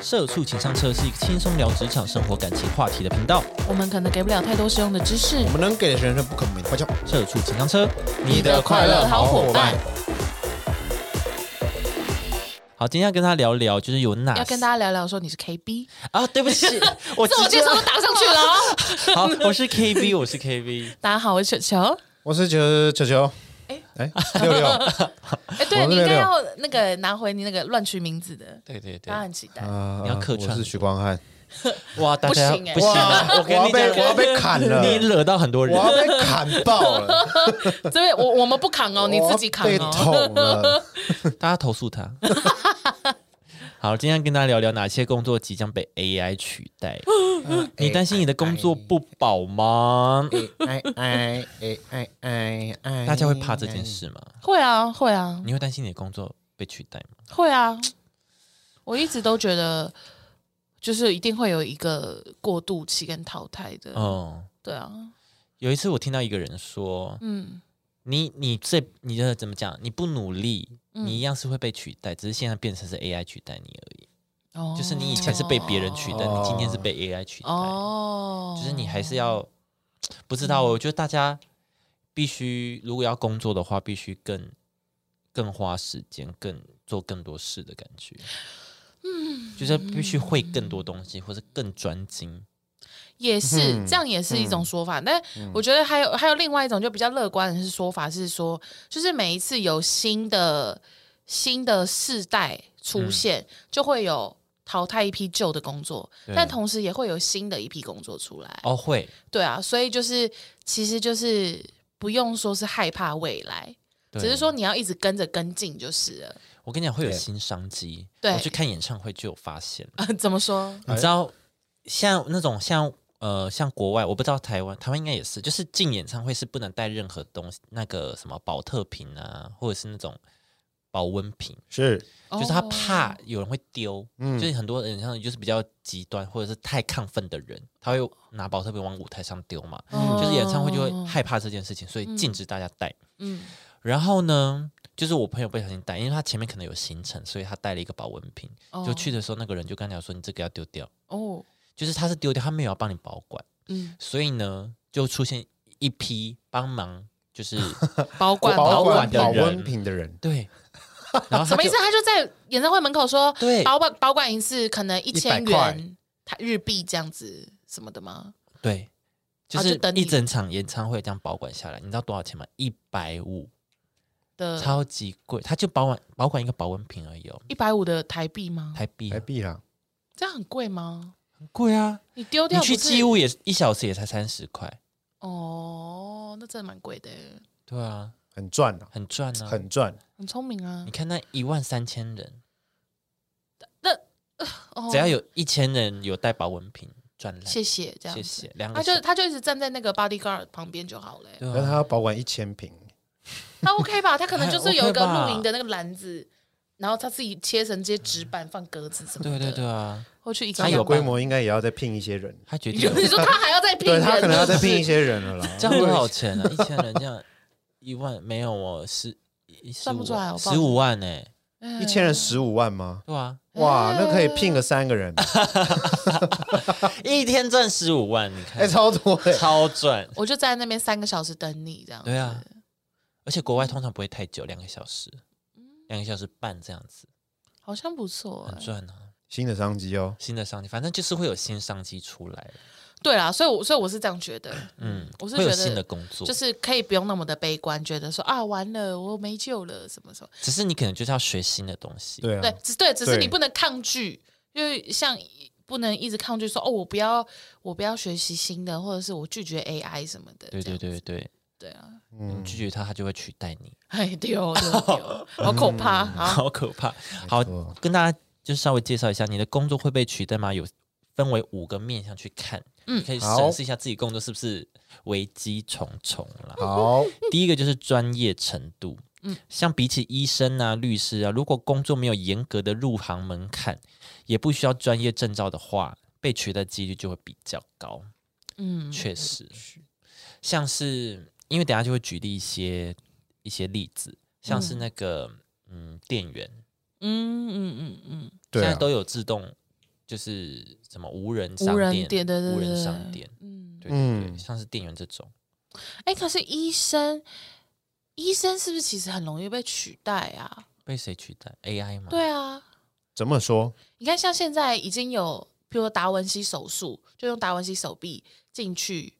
社畜情商车是一个轻松聊职场、生活、感情话题的频道。我们可能给不了太多实用的知识我，们能给的是人生不可没的欢笑。社畜情商车，你的快乐好伙伴。好，今天要跟他聊聊，就是有哪要跟大家聊聊说你是 KB，啊？对不起，我自我介绍都打上去了哦。好，我是 KB，我是 KB。大家好，我是球球。我是九九九，哎哎 六六哎，对你应该要那个拿回你那个乱取名字的，对对对他，很期待。啊，你要客串我是许光汉，哇，大家不行欸不行啊，我要被我要被砍了你惹到很多人。我要被砍爆了，这边我我们不砍哦，你自己扛我要被哦。捅了。大家投诉他。好，今天跟大家聊聊哪些工作即将被 AI 取代。你担心你的工作不保吗？哎哎哎哎哎哎，大家会怕这件事吗？会啊，会啊，你会担心你的工作被取代吗？会啊。我一直都觉得，就是一定会有一个过渡期跟淘汰的。哦，对啊，有一次我听到一个人说，嗯，你你这你的怎么讲？你不努力，嗯你一样是会被取代，只是现在变成是 AI 取代你而已。哦就是你以前是被别人取代，哦你今天是被 AI 取代。哦，就是你还是要不知道，我觉得大家必须如果要工作的话，必须更更花时间，更做更多事的感觉。嗯，就是必须会更多东西，或是更专精。也是、嗯这样，也是一种说法。但我觉得还有还有另外一种就比较乐观的是说法是说，就是每一次有新的新的世代出现，就会有淘汰一批旧的工作，但同时也会有新的一批工作出来。哦，会，对啊，所以就是其实就是不用说是害怕未来，只是说你要一直跟着跟进就是了。我跟你讲，会有新商机。对我去看演唱会就有发现。怎么说？你知道，像那种像呃像国外，我不知道台湾，台湾应该也是，就是进演唱会是不能带任何东西，那个什么保特瓶啊，或者是那种保温瓶，是。就是他哦。怕有人会丢，嗯。就是很多人像就是比较极端或者是太亢奋的人，他会拿保特瓶往舞台上丢嘛，哦就是演唱会就会害怕这件事情，所以禁止大家带。嗯。然后呢，就是我朋友不小心带，因为他前面可能有行程，所以他带了一个保温瓶，哦。就去的时候那个人就跟他讲说：“你这个要丢掉。”哦就是他是丢掉，他没有要帮你保管，嗯，所以呢，就出现一批帮忙，就是 保管保管管保温瓶的人，对，然后什么意思？他就在演唱会门口说，对保管保管一次可能一千100块元台日币这样子什么的吗？对，就啊就是等你一整场演唱会这样保管下来，你知道多少钱吗？一百五，的超级贵，他就保管保管一个保温瓶而已哦，一百五的台币吗？台币台币啦，这样很贵吗？很贵啊，你丢你去掉不是机务也一小时也才三十块，哦，那真的蛮贵的。耶，对啊，很赚啊，很赚啊，很赚。很聪明啊。你。看那一万三千人，哦。只要有一千人有带保温瓶，赚了，谢谢这样谢，谢，两个他就小他就一直站在那个 bodyguard 旁边就好了。耶。对但他啊，要保管一千瓶，他 OK 吧？他可能就是有一个露营的那个篮子，然后他自己切成这些纸板放格子什么的。对对对，啊，或去一这样有规模应该也要再聘一些人，他决定说你说他还要再聘人，对他可能要再聘一些人了啦。这样多少钱啊？一千人这样一万没有哦，十算不出来我报十五万呢、哎一千人十五万吗？对啊，哇，那可以聘个三个人，一天赚十五万，你看，哎，超多哎。超赚。我就在那边三个小时等你这样。对啊，而且国外通常不会太久，两个小时，两个小时半这样子，好像不错、哎很赚啊。新的商机哦，新的商机，反正就是会有新商机出来，对啦，所以我所以我是这样觉得，嗯，我是觉得新的工作，就是可以不用那么的悲观，觉得说啊完了我没救了什么什么。只是你可能就是要学新的东西，对啊。对，，只对，只是你不能抗拒，因为像不能一直抗拒说哦我不要我不要学习新的，或者是我拒绝 AI 什么的。对对对对，对啊，嗯。你拒绝他，他就会取代你，哎丢丢丢，好可怕啊！好。可怕。好，跟大家就是稍微介绍一下，你的工作会被取代吗？有分为五个面向去看，嗯可以审视一下自己工作是不是危机重重了。好，第一个就是专业程度，嗯像比起医生啊、律师啊，如果工作没有严格的入行门槛，也不需要专业证照的话，被取代几率就会比较高。嗯，确实，像是因为等下就会举例一些一些例子，像是那个嗯店员，嗯嗯嗯嗯，对啊，现在都有自动，就是什么无人商无人店、店对对无人商店，嗯，对对对，嗯像是店员这种，哎，可是医生，医生是不是其实很容易被取代啊？被谁取代？AI 吗？对啊，怎么说？你看，像现在已经有，比如说达文西手术，就用达文西手臂进去，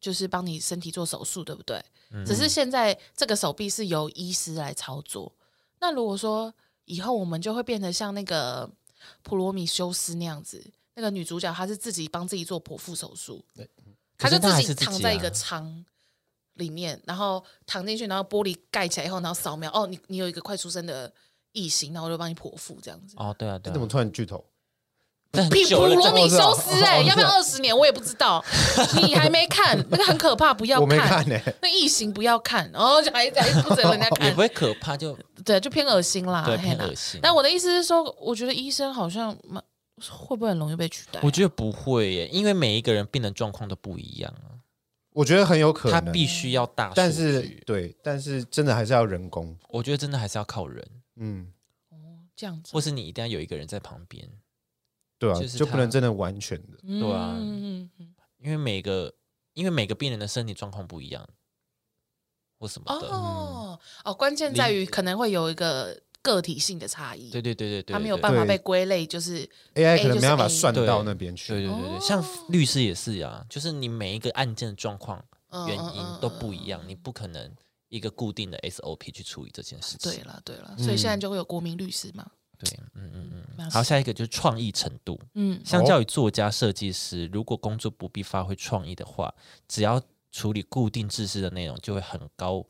就是帮你身体做手术，对不对？嗯只是现在这个手臂是由医师来操作。那如果说以后我们就会变得像那个普罗米修斯那样子，那个女主角她是自己帮自己做剖腹手术，她就自己躺在一个舱里面，然后躺进去，然后玻璃盖起来以后，然后扫描，哦，你你有一个快出生的异形，然后我就帮你剖腹这样子。哦，对啊，对啊，你怎么突然剧透？比普罗米修斯哎、哦要不要二十年？我也不知道，你还没看，那个很可怕，不要我没看。那异形不要看，然后就还还不准人家看也不，会可怕，就对，就偏恶心啦，对偏恶心。但我的意思是说，我觉得医生好像蛮会不会很容易被取代啊？我觉得不会耶，因为每一个人病的状况都不一样啊，我觉得很有可能，他必须要大数据，但是对，但是真的还是要人工。我觉得真的还是要靠人，嗯，哦这样子或，是你一定要有一个人在旁边，对啊，就是就不能真的完全的。对啊。嗯嗯嗯因为每个因为每个病人的身体状况不一样，或什么的，哦哦，关键在于可能会有一个个体性的差异，对对对对对，他没有办法被归类，就是 AI 可能没办法算到那边去。对对对对，哦。像律师也是啊，就是你每一个案件的状况嗯原因都不一样，你不可能一个固定的 SOP 去处理这件事情。对了对了，所以现在就会有国民律师嘛，对，嗯嗯嗯。好，下一个就是创意程度。嗯相较于作家、设计师，如果工作不必发挥创意的话，只要处理固定知识的内容，就会很高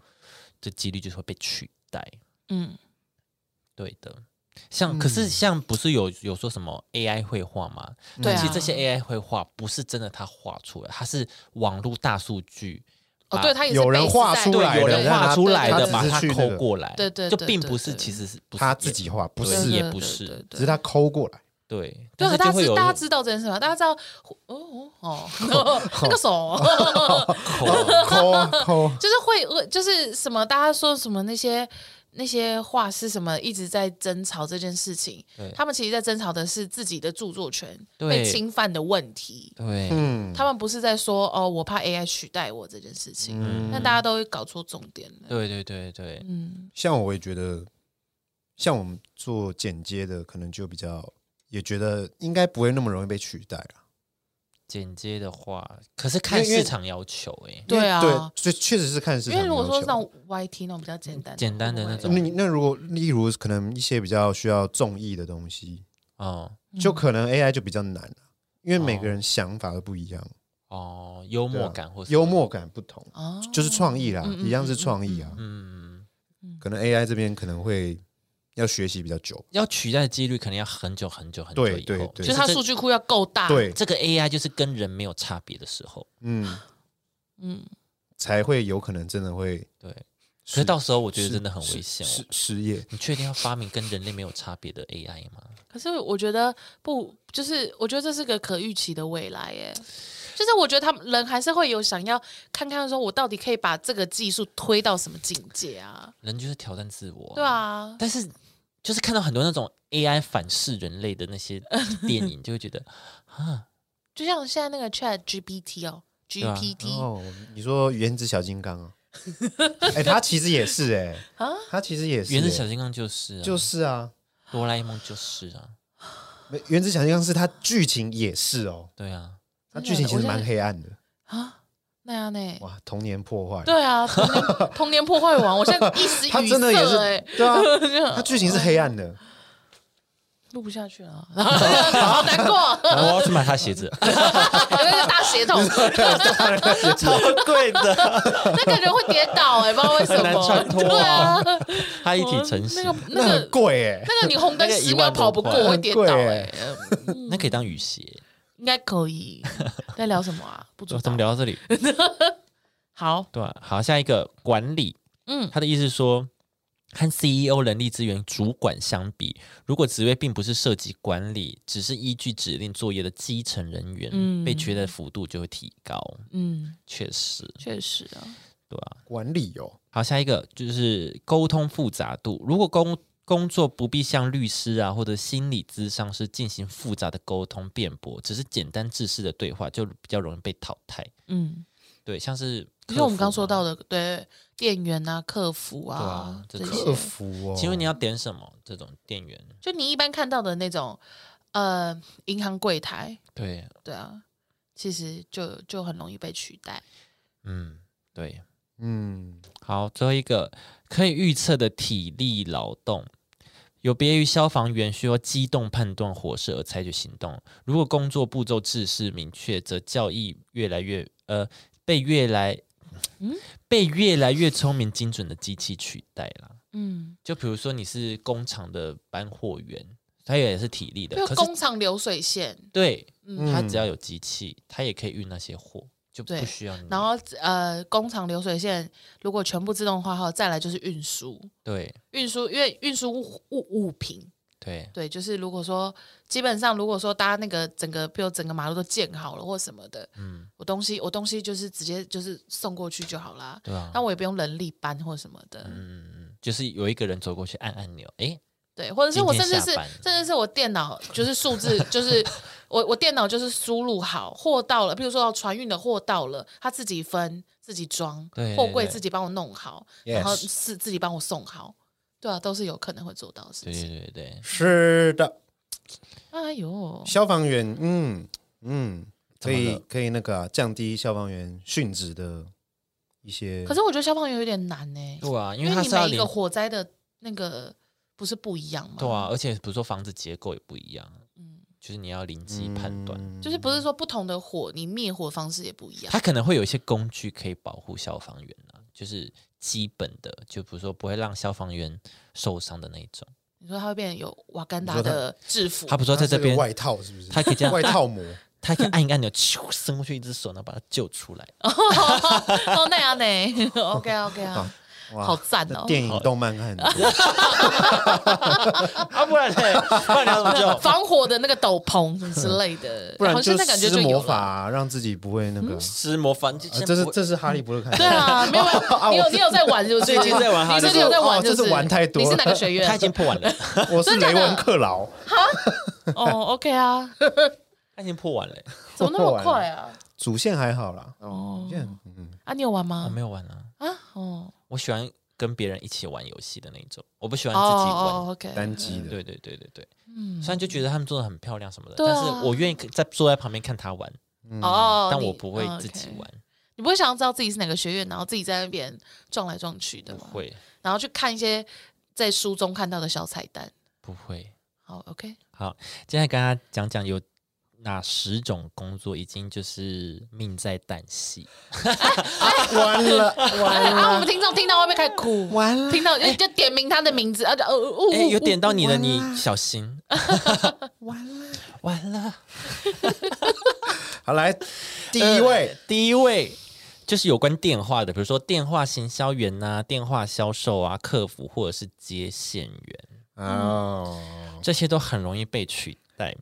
的几率就是会被取代。嗯对的，像、可是像不是有有说什么 AI 绘画吗？对啊其实这些 AI 绘画不是真的他画出来，它是网络大数据。哦，对他也是有人画出来，的有人画出来的，把它抠过来，对对就并不是，其实是他自己画，不是，也不是只是他抠过来。对，对，但是就会有大家知大家知道这件事吗？大家知道哦哦哦，那个手 抠抠啊抠，就是会就是什么，大家说什么那些那些画师什么一直在争吵这件事情，他们其实在争吵的是自己的著作权被侵犯的问题。对，嗯，他们不是在说哦，我怕 AI 取代我这件事情，嗯但大家都会搞错重点了。对对对对，嗯，像我也觉得，像我们做剪接的，可能就比较也觉得应该不会那么容易被取代了。剪接的话，可是看因为因为市场要求哎、对啊对，所以确实是看市因为场要求。如果说是那种 YT 那种比较简单简单的那种会不会你那如果例如可能一些比较需要综艺的东西，哦就可能 AI 就比较难了，因为每哦个人想法都不一样，哦，幽默感或是幽默感不同，哦就是创意啦，嗯嗯一样是创意啊。嗯，可能 AI 这边可能会要学习比较久。要取代的几率可能要很久很久很久以后，对对对就是它数据库要够大，，对，这个 AI 就是跟人没有差别的时候，嗯，嗯，才会有可能真的会对。可是到时候我觉得真的很危险失哦。失业。你确定要发明跟人类没有差别的 AI 吗？可是我觉得不，就是我觉得这是个可预期的未来，耶。就是我觉得他们人还是会有想要看看说，我到底可以把这个技术推到什么境界啊？人就是挑战自我，对。啊，但是就是看到很多那种 AI 反噬人类的那些电影，就会觉得啊，就像现在那个 Chat GPT 哦啊，GPT 哦，你说原子小金刚啊？哎，他其实也是哎，啊，他其实也是哎。原子小金刚就是啊，就是啊，哆啦 A 梦就是啊，没原子小金刚是他剧情也是哦，对啊，他剧情其实蛮黑暗的。啊，那样呢？哇，童年破坏。对啊，童年童年破坏王，我现在一时 他语真的也是塞，哎，对啊，他剧情是黑暗的。录不下去了，好难过，我要去买他鞋子，有那个大鞋桶，超贵的，那个人会跌倒哎，不知道为什很难么，穿脱对啊啊，他一体成型那，个那那个很贵哎，那个你红灯那个十1万多秒跑不过块会跌倒哎、嗯那可以当雨鞋。应该可以。在聊什么啊？不知道怎么。聊到这里？好，对啊、好，下一个管理，嗯他的意思是说，和 CEO 人力资源主管相比，如果职位并不是涉及管理，只是依据指令作业的基层人员，嗯被取代的幅度就会提高。嗯，确实，确实啊，对啊、管理哦，好，下一个就是沟通复杂度。如果沟工作不必像律师啊或者心理咨商是进行复杂的沟通辩驳，只是简单自式的对话就比较容易被淘汰。嗯，对，像是就像我们刚说到的，对店员啊、客服啊啊这些客服哦，请问你要点什么？这种店员，就你一般看到的那种呃银行柜台，对，对啊，其实就就很容易被取代。嗯，对。嗯，好，最后一个可以预测的体力劳动，有别于消防员需要机动判断火势而采取行动。如果工作步骤制式明确，则教易越来越呃被越来嗯被越来越聪明精准的机器取代了。嗯，就比如说你是工厂的搬货员，他也是体力的，可是工厂流水线，对嗯，他只要有机器，他也可以运那些货，就不需要你。然后呃，工厂流水线如果全部自动化后，再来就是运输，对运输因为运输物物物品，对对，就是如果说基本上如果说大家那个整个，比如整个马路都建好了或什么的，嗯我东西我东西就是直接就是送过去就好啦，对啊，那我也不用人力搬或什么的，嗯嗯嗯，就是有一个人走过去按按钮，诶，对，或者是我甚至是甚至是我电脑就是数字，就是 我我电脑就是输入好货到了，比如说要船运的货到了，他自己分自己装对，货柜自己帮我弄好，然后是自己帮我送好，对啊，都是有可能会做到的事对情。对对对，是的，哎呦，消防员，嗯嗯，可以怎么了可以那个啊、降低消防员殉职的一些。可是我觉得消防员有点难呢、对啊，因因为你每一个火灾的那个不是不一样吗？对啊，，而且比如说房子结构也不一样，嗯，就是你要临机判断。嗯就是不是说不同的火，你灭火方式也不一样。它可能会有一些工具可以保护消防员啊，就是基本的，就比如说不会让消防员受伤的那一种。你说他会变有瓦干达的制服，他不是说在这边，外套是不是？他可以这样外套膜，他可以按一个按钮，咻伸过去一只手，然后把他救出来。哦那样呢？OK OK 啊，哇好赞哦那电影、动漫看很多。啊，不然呢？不然你要怎么救？防火的那个斗篷什么之类的，不然就好像现在感觉。魔法啊，让自己不会那个。施魔法，啊这是这是哈利波特看的。对啊，没有，你有你有在玩是不是？最近在玩哈利你最近有在玩就是玩太多你是哪个学院？他已经破完了，我是雷文克劳，哦，OK 啊，他已经破完了。怎么那么快啊？主线还好啦。哦主线嗯，啊，你有玩吗我吗？没有玩啊，啊，哦，我喜欢跟别人一起玩游戏的那种，我不喜欢哦自己玩。哦，OK，单机的。对对对对对，嗯虽然就觉得他们做的很漂亮什么的，对啊但是我愿意在坐在旁边看他玩，嗯哦，你但我不会哦自己 OK 玩，你不会想要知道自己是哪个学院，然后自己在那边撞来撞去的吗？不会然后去看一些在书中看到的小彩蛋。不会。好，OK，好，接下来跟大家讲讲有哪十种工作已经就是命在旦夕。完了完了啊，我了们听众听到会不会开始哭？完了，听到就就点名他的名字啊，就呃哦，哎、有点到你了你小心，完了。完了。好，来第一位呃，第一位就是有关电话的，比如说电话行销员呐、电话销售啊、客服或者是接线员，哦，这些都很容易被取代。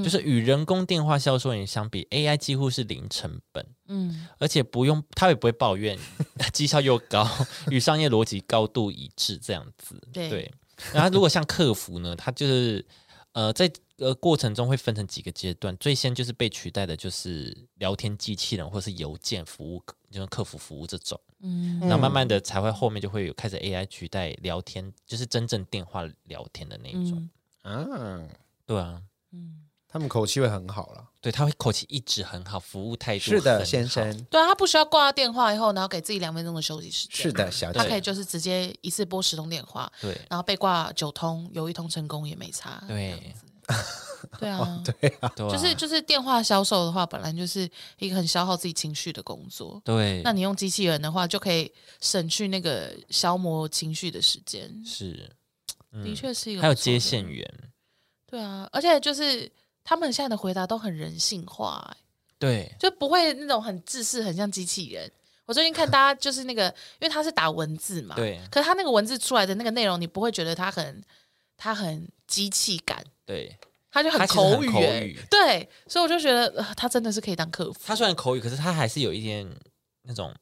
嗯。就是与人工电话销售员相比，AI 几乎是零成本，嗯。而且不用他也不会抱怨，绩效又高，与商业逻辑高度一致，这样子。对。然后如果像客服呢，他就是呃在呃过程中会分成几个阶段，最先就是被取代的就是聊天机器人或是邮件服务，就是客服服务这种。嗯。然后慢慢的才会后面就会有开始 AI 取代聊天，就是真正电话聊天的那一种。嗯。啊，对啊，嗯，他们口气会很好了。对，他会口气一直很好，服务态度是的，先生。对啊，他不需要挂电话以后，然后给自己两分钟的休息时间。是的，小姐。他可以就是直接一次拨十通电话，对然后被挂九通，有一通成功也没差。对 对啊，对啊，对啊，就是就是电话销售的话，本来就是一个很消耗自己情绪的工作。对，那你用机器人的话，就可以省去那个消磨情绪的时间。是，嗯的确是一个，还有接线。员，对啊，而且就是他们现在的回答都很人性化、欸。对。就不会那种很自私，很像机器人。我最近看大家就是那个，因为他是打文字嘛，对。可是他那个文字出来的那个内容，你不会觉得他很他很机器感，对，他就很口语、口欸语。对，所以我就觉得、呃、他真的是可以当客服。他虽然口语，可是他还是有一点那种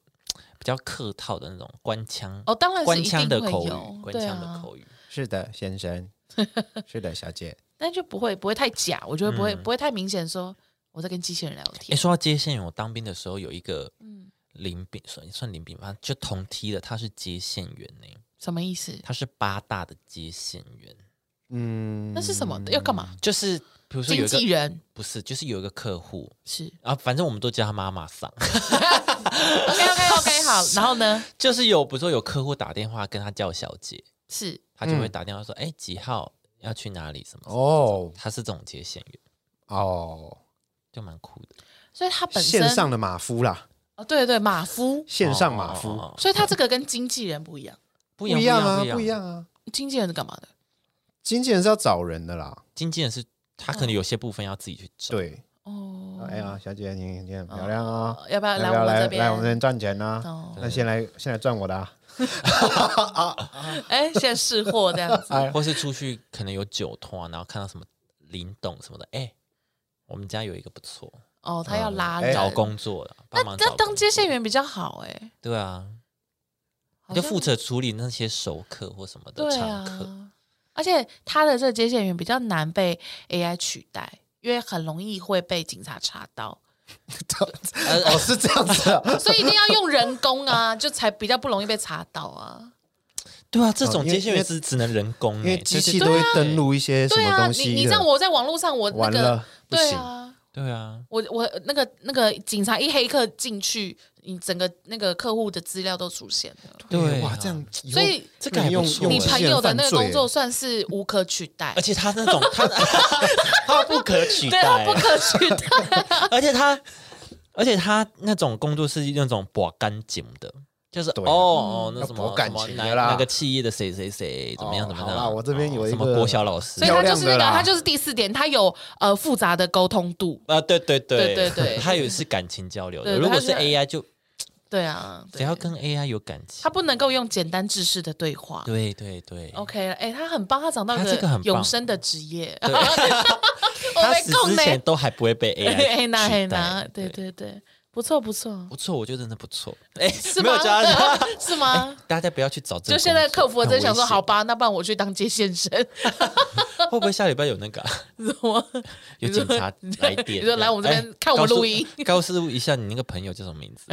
比较客套的那种官腔，哦，当然是官一定会腔的口语，官腔的啊口语，是的，先生，是的，小姐。但就不会不会太假，我觉得不会、嗯不会太明显说我在跟机器人聊哎，天。说到接线员，我当兵的时候有一个嗯林兵，算算林兵吧，就同梯的，他是接线员呢，什么意思？他是八大的接线员，嗯，那是什么？要干嘛？就是比如说有个纪人不是，就是有一个客户是啊，反正我们都叫他妈妈桑，OK OK OK 好，然后呢就是有比如说有客户打电话跟他叫小姐，是他就会嗯打电话说，哎、几号要去哪里什么哦他是这种接线员，哦，就蛮酷的。所以他本身线上的马夫啦，哦对对对马夫，线上马夫哦哦哦哦所以他这个跟经纪人不一样。不不一样啊，不不一。样啊。经纪人是干嘛的？经纪人是要找人的啦，经纪人是他可能有些部分要自己去找，对。哦，哎呀，小姐，你你很漂亮啊，要不要来要不要来我们这边？来我们这边赚钱呢？哦，那先来先来赚我的啊，哎，现在试货这样子。哎，或是出去可能有酒托，然后看到什么林董什么的，哎、我们家有一个不错，哦，他要拉找工作的，帮忙找那当接线员比较好哎，对啊，就负责处理那些熟客或什么的对常客。啊，而且他的这个接线员比较难被 AI 取代，因为很容易会被警察查到，哦是这样子啊，所以一定要用人工啊，就才比较不容易被查到啊。对啊，这种接线员只只能人工、欸，因为机器对。都会登录一些什对啊，么东西你你这样，我在网络上我那个对啊，对啊，我我那个那个警察一黑客进去，你整个那个客户的资料都出现了。对啊哇，这样所以这个用错你朋友的那个工作算是无可取代而，且他那种他 他不可取对他代不，可取代。而且他而且他那种工作是那种把干净的。就是啊哦哦，那什么感什么哪情的啦哪个企业的谁谁谁怎么样哦怎么样？我这边有一什么个国小老师所以他就是那个，他就是第四点，他有呃复杂的沟通度。啊，对对对对对对 他有是感情交流的。对如果是 AI，就对啊，对只要跟 AI 有感情他，不能够用简单知识的对话。对对对，OK 了，哎，他很棒，他找到他这个很永生的职业。他死之前都还不会被 AI 取代拿，对对对，不错不错，不错，我觉得真的不错。哎，是吗是吗？大家不要去找这个。就现在客服真想说，好，吧，那不然我去当接线生，会不会下礼拜有那个啊什么？有警察来电？你说来我们这边哎看我们录音告诉一下你那个朋友叫什么名字？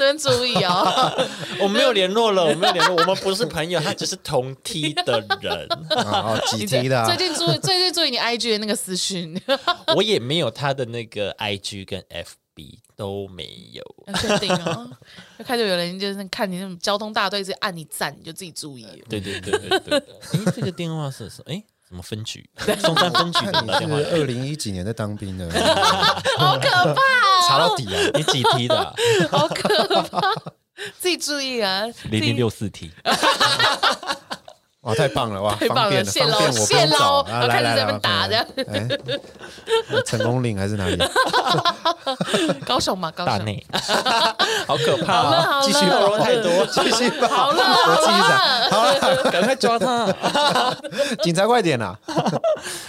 这边注意哦。我没有联络了，我没有联络，我们不是朋友，他只是同梯的人，啊 哦几你最题的啊最近注意，最近注意你 IG 的那个私讯，我也没有他的那个 IG 跟 FB 都没有。要确定哦。就开始有人就是看你那种交通大队，直接按你赞，你就自己注意了。对对对对对。哎，这个电话是什么？哎，什么分局？松山分局看你电话二零一几年在当兵的，好可怕，查到底啊！你几批的啊？好可怕，自己注意啊。零零六四梯。哇，太棒了哇，太棒了方便了，谢喽方便我不谢喽用找啊！然后开始来来来，在那边打哎成功岭还是哪里？高手嘛，高手。大内，好可怕好了啊！好了，继续肉太多，继续吧，好了，我继续讲。好了，赶快抓他！警察快点啦！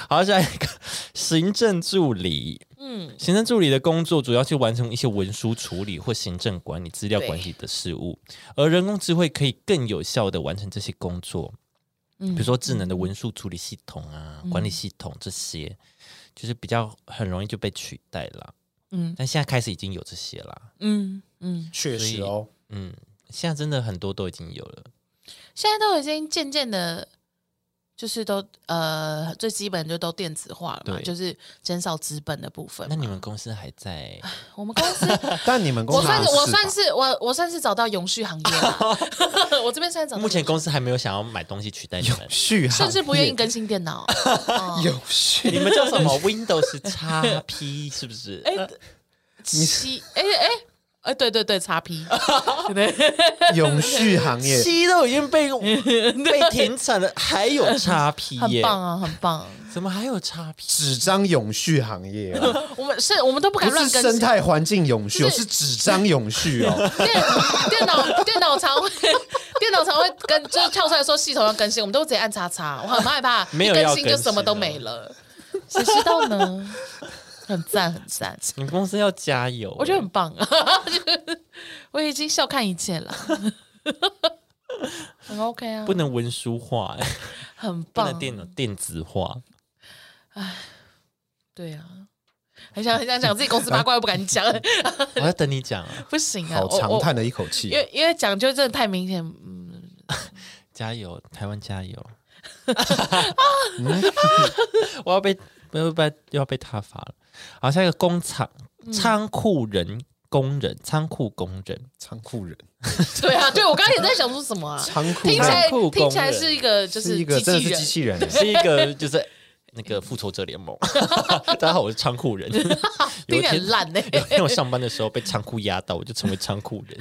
好，下一个行政助理。嗯，行政助理的工作主要去完成一些文书处理或行政管理、资料管理的事务，而人工智慧可以更有效的完成这些工作。嗯比如说智能的文书处理系统啊、管理系统这些，就是比较很容易就被取代了。嗯但现在开始已经有这些啦。嗯嗯，确实哦，嗯，现在真的很多都已经有了。现在都已经渐渐的，就是都呃最基本就都电子化了嘛，就是减少资本的部分。那你们公司还在？我们公司，但你们公司我算是我算是我我算是找到永续行业了，我这边算是找到目前公司还没有想要买东西取代你们。续航，甚至不愿意更新电脑。哦有续你们叫什么？Windows 叉 P 是不是？哎，七哎哎哎，对对对，叉 P，对，永续行业，七都已经被 被停产了，还有叉 P 耶？很棒啊，很棒。怎么还有叉 P？纸张永续行业啊，我们是我们都不敢不是乱更新。生态环境永续哦，是是纸张永续哦。电电脑电脑常会电脑常会跟就是跳出来说系统要更新，我们都直接按叉叉，我很害怕，没有一更新就什么都没了，谁知道呢？很赞很赞，你们公司要加油！我觉得很棒，就是我已经笑看一切了。很 OK 啊，不能文书化，很棒不能，电脑电子化。对啊。很想很想讲自己公司八卦，又不敢讲，我在等你讲啊，不行啊！好长叹了一口气因。为因为讲就真的太明显，嗯，加油，台湾加油！我要被不要被又要被他罚了。好，下一个工厂仓库人工人，仓库工人，仓库人，对啊，对我刚刚也在想说什么啊，仓库听起来仓库工人。听起来是一个就是一个机真的是机器人，欸，是一个就是那个复仇者联盟。大家好，我是仓库人。有听起来一天很烂呢。有一天我上班的时候被仓库压到，我就成为仓库人。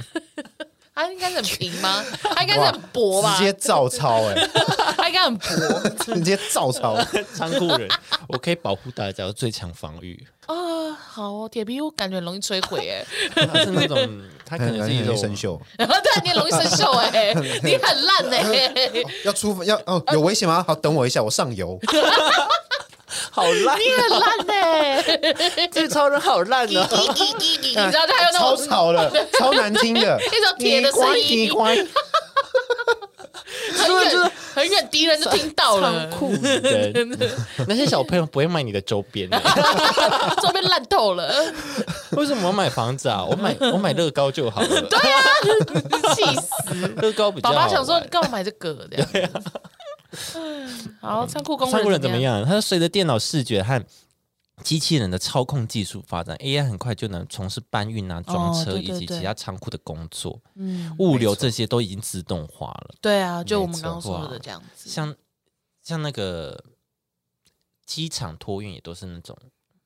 他应该是很平吗？他应该是很薄吧？直接照抄哎，他应该很薄 直接照抄。仓库人，我可以保护大家，我最强防御。啊。好哦，铁皮屋感觉很容易摧毁哎，他是那种，他可能是一种生锈，然你很容易生锈哎，你很烂哎。要出要哦有危险吗？好，等我一下，我上油。好烂，你很烂哎，这个超人好烂叽的。叽叽叽叽，你知道他有那种超种吵的，超难听的，一种铁的声音叽呱叽呱很远很远，敌人就听到了仓，库人，那些小朋友不会买你的周边的。周边烂透了，为什么我买房子啊？我买我买乐高就好了。对啊气死！乐高比较好。爸爸想说，你干嘛买这个？这样。好，仓库工人仓库人怎么？样？他随着电脑视觉和机器人的操控技术发展，AI 很快就能从事搬运啊、装车以及其他仓库的工作，嗯，物流这些都已经自动化了。对啊，就我们刚刚说的这样子。像像那个机场托运也都是那种，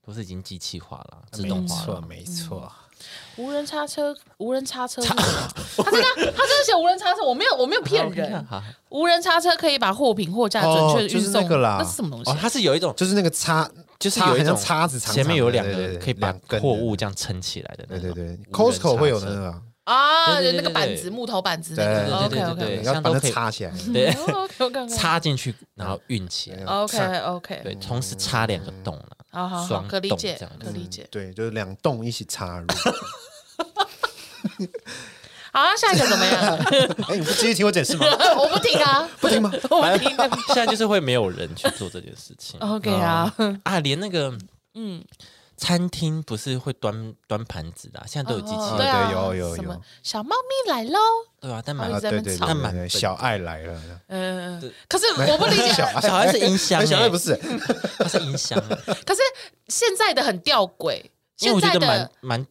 都是已经机器化了、自动没错化了。没错。无人叉车，无人叉车。他真的，他真的写无人叉车，我没有，我没有骗人。无人叉车可以把货品货架准哦就是确运送，那个啦。那是什么东西？它是有一种，就是那个叉，就是有一种叉子前面有两个可以把货物这样撑起来的。对对对，Costco 会有的那个啊，啊，对对对有那个对对板子，木头板子那对个。对 OK 对 OK 对要把它像都可以插起来。对，OK OK 插进去然后运起来，OK OK，对，同时插两个洞了。好好好，可理解可理解。对，就是两洞一起插入。好，啊下一个怎么样？哎，你不继续听我解释吗？我不听啊，不听吗？我不听。现在就是会没有人去做这件事情 OK 啊，啊，连那个嗯，餐厅不是会端端盘子的啊，现在都有机器对啊，对有有什么有。小猫咪来喽？对啊，但蛮哦一直啊，对对在那边吵。对对对，那蛮笨小爱来了。嗯对，可是我不理解，小爱。小孩是音箱哎小爱欸。不是，它是音箱欸，可是现在的很吊诡，因为我觉现在的得蛮蛮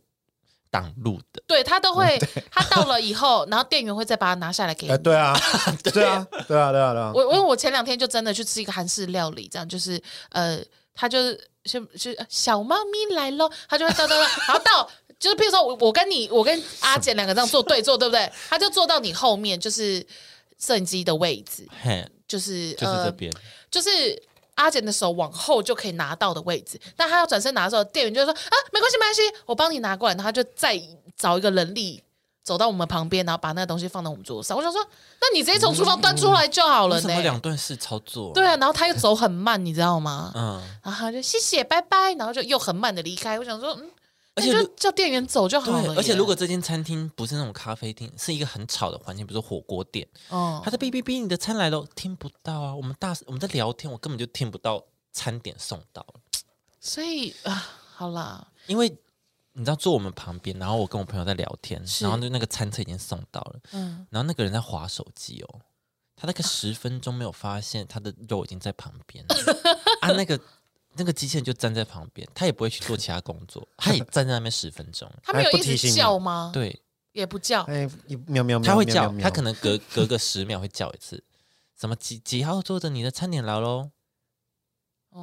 挡路的。对他都会，他到了以后，然后店员会再把它拿下来给哎，你。对啊，对。啊，对啊，对啊，对啊。我我我前两天就真的去吃一个韩式料理，这样就是呃，他就是是是小猫咪来喽，他就会到到 到，然后到就是譬如说我我跟你我跟阿简两个这样坐对坐，对不对？他就坐到你后面，就是摄影机的位置，嘿，就是就是呃这边，就是阿简的手往后就可以拿到的位置，但他要转身拿的时候，店员就会说啊，没关系，没关系，我帮你拿过来，然后他就再找一个人力走到我们旁边，然后把那个东西放到我们桌上。我想说，那你直接从厨房端出来就好了为什么。两段式操作？对啊，然后他又走很慢，你知道吗？嗯，然后他就谢谢，拜拜，然后就又很慢的离开。我想说，嗯，那就而且如叫店员走就好了。而且如果这间餐厅不是那种咖啡厅，是一个很吵的环境，比如说火锅店，哦他在哔哔哔，你的餐来了，听不到啊。我们大我们在聊天，我根本就听不到餐点送到了，所以啊，好啦，因为你知道坐我们旁边，然后我跟我朋友在聊天，然后就那个餐车已经送到了，嗯，然后那个人在划手机哦，他那个 十分钟没有发现他的肉已经在旁边了。啊，那个那个机器人就站在旁边，他也不会去做其他工作，他也站在那边十分钟，他没有一直哎不提醒你叫吗？，对，也不叫。哎，一喵喵喵，他会叫，他可能隔隔个十秒会叫一次，什么几几号坐着你的餐点来喽，哦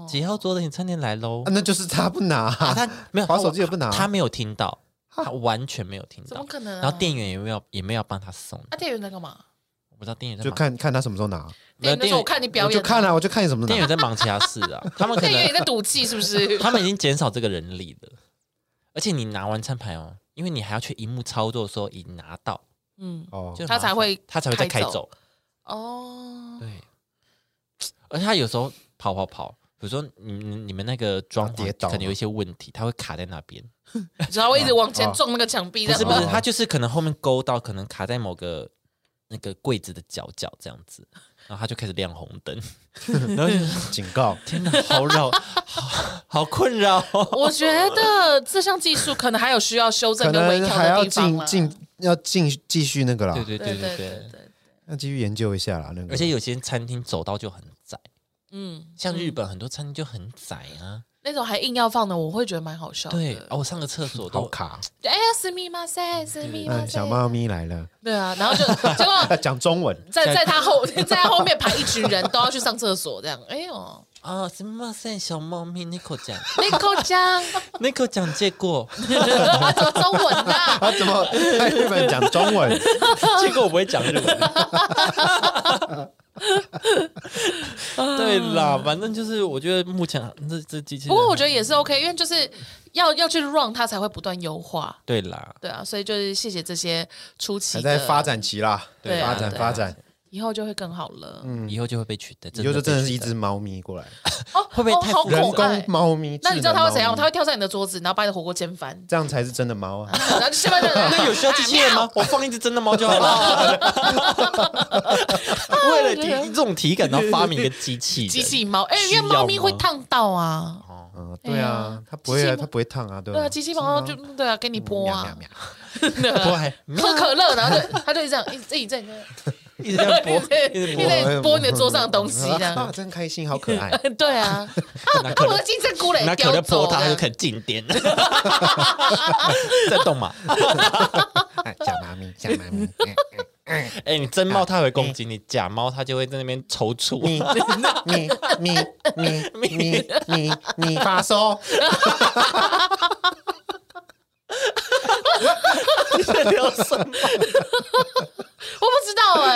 几号桌的？你餐点来喽啊，那就是他不拿。啊，他没有 滑他手机也不拿。他没有听到，他完全没有听到，怎么可能？啊？然后店员也没有也没有帮他送，啊，店员在干嘛？我不知道店员在就，看看他什么时候拿，店员说：“我看你表演就看啊，我就看你什么时候拿。店员在忙其他事啊，他们可店员也在赌气，是不是？他们已经减少这个人力了，而且你拿完餐牌哦，因为你还要去荧幕操作的时候已拿到，嗯，哦。他才会他才会再开走，哦，对，而且他有时候跑跑跑，比如说你你你们那个装潢跌倒可能有一些问题，它会卡在那边。然后一直往前撞那个墙壁，这样。不是不是，它就是可能后面勾到，可能卡在某个那个柜子的角角这样子，然后他就开始亮红灯，然后警告，天哪，好扰，好好困扰。我觉得这项技术可能还有需要修正可跟微调地方啦进进要进继续那个啦对，对对对对对对，对，要继续研究一下啦。那个，而且有些餐厅走道就很窄，嗯，像日本很多餐厅就很窄啊。那种还硬要放的，我会觉得蛮好笑的。对，哦，我上个厕所都好卡。哎呀，私密马塞，私密马嗯，小猫咪来了，对啊，然后就 结果讲中文，在在他后 在他后面排一群人都要去上厕所，这样，哎呦，啊，什么塞小猫咪 Nico 讲那口讲，Nico 讲 借过，他怎么中文的？他，怎么在日本讲中文？结果我不会讲日文。对啦，反正就是我觉得目前这这机器，不过我觉得也是 OK，因为就是要要去 run 它才会不断优化，对啦，对啊，所以就是谢谢这些初期还在发，展期啦，对啊发展发展，以后就会更好了。嗯以后就会被取代，以后就真的是一只猫咪过来，哦，会不会哦好太复杂人爱工？猫咪。那你知道它会怎样？它会跳上你的桌子，然后把你的火锅煎翻，这样才是真的猫啊！然后就下面的代。那有需要机器人吗？我放一只真的猫就好了。为了体这种体感，然后发明一个机器人机器猫，哎，因为猫咪吗会烫到啊。嗯，对啊，它不会啊，机器猫它不会烫啊，对吧？对啊，机器猫就对啊，给你播啊喵，喵喵 对啊不还喝可乐，然后就它就这样一直一直在 一直在播，一直一直播，在拨你的桌上的东西这 啊，样。真开心，好可爱。对啊，拿可乐我的金针菇嘞，拿可乐泼它，它就可肯静电，在动嘛。哎小猫咪，假猫咪，哎，你真猫它会攻击你，假猫它就会在那边抽搐。你你你你你你你发烧，聊什么？我不知道 哎，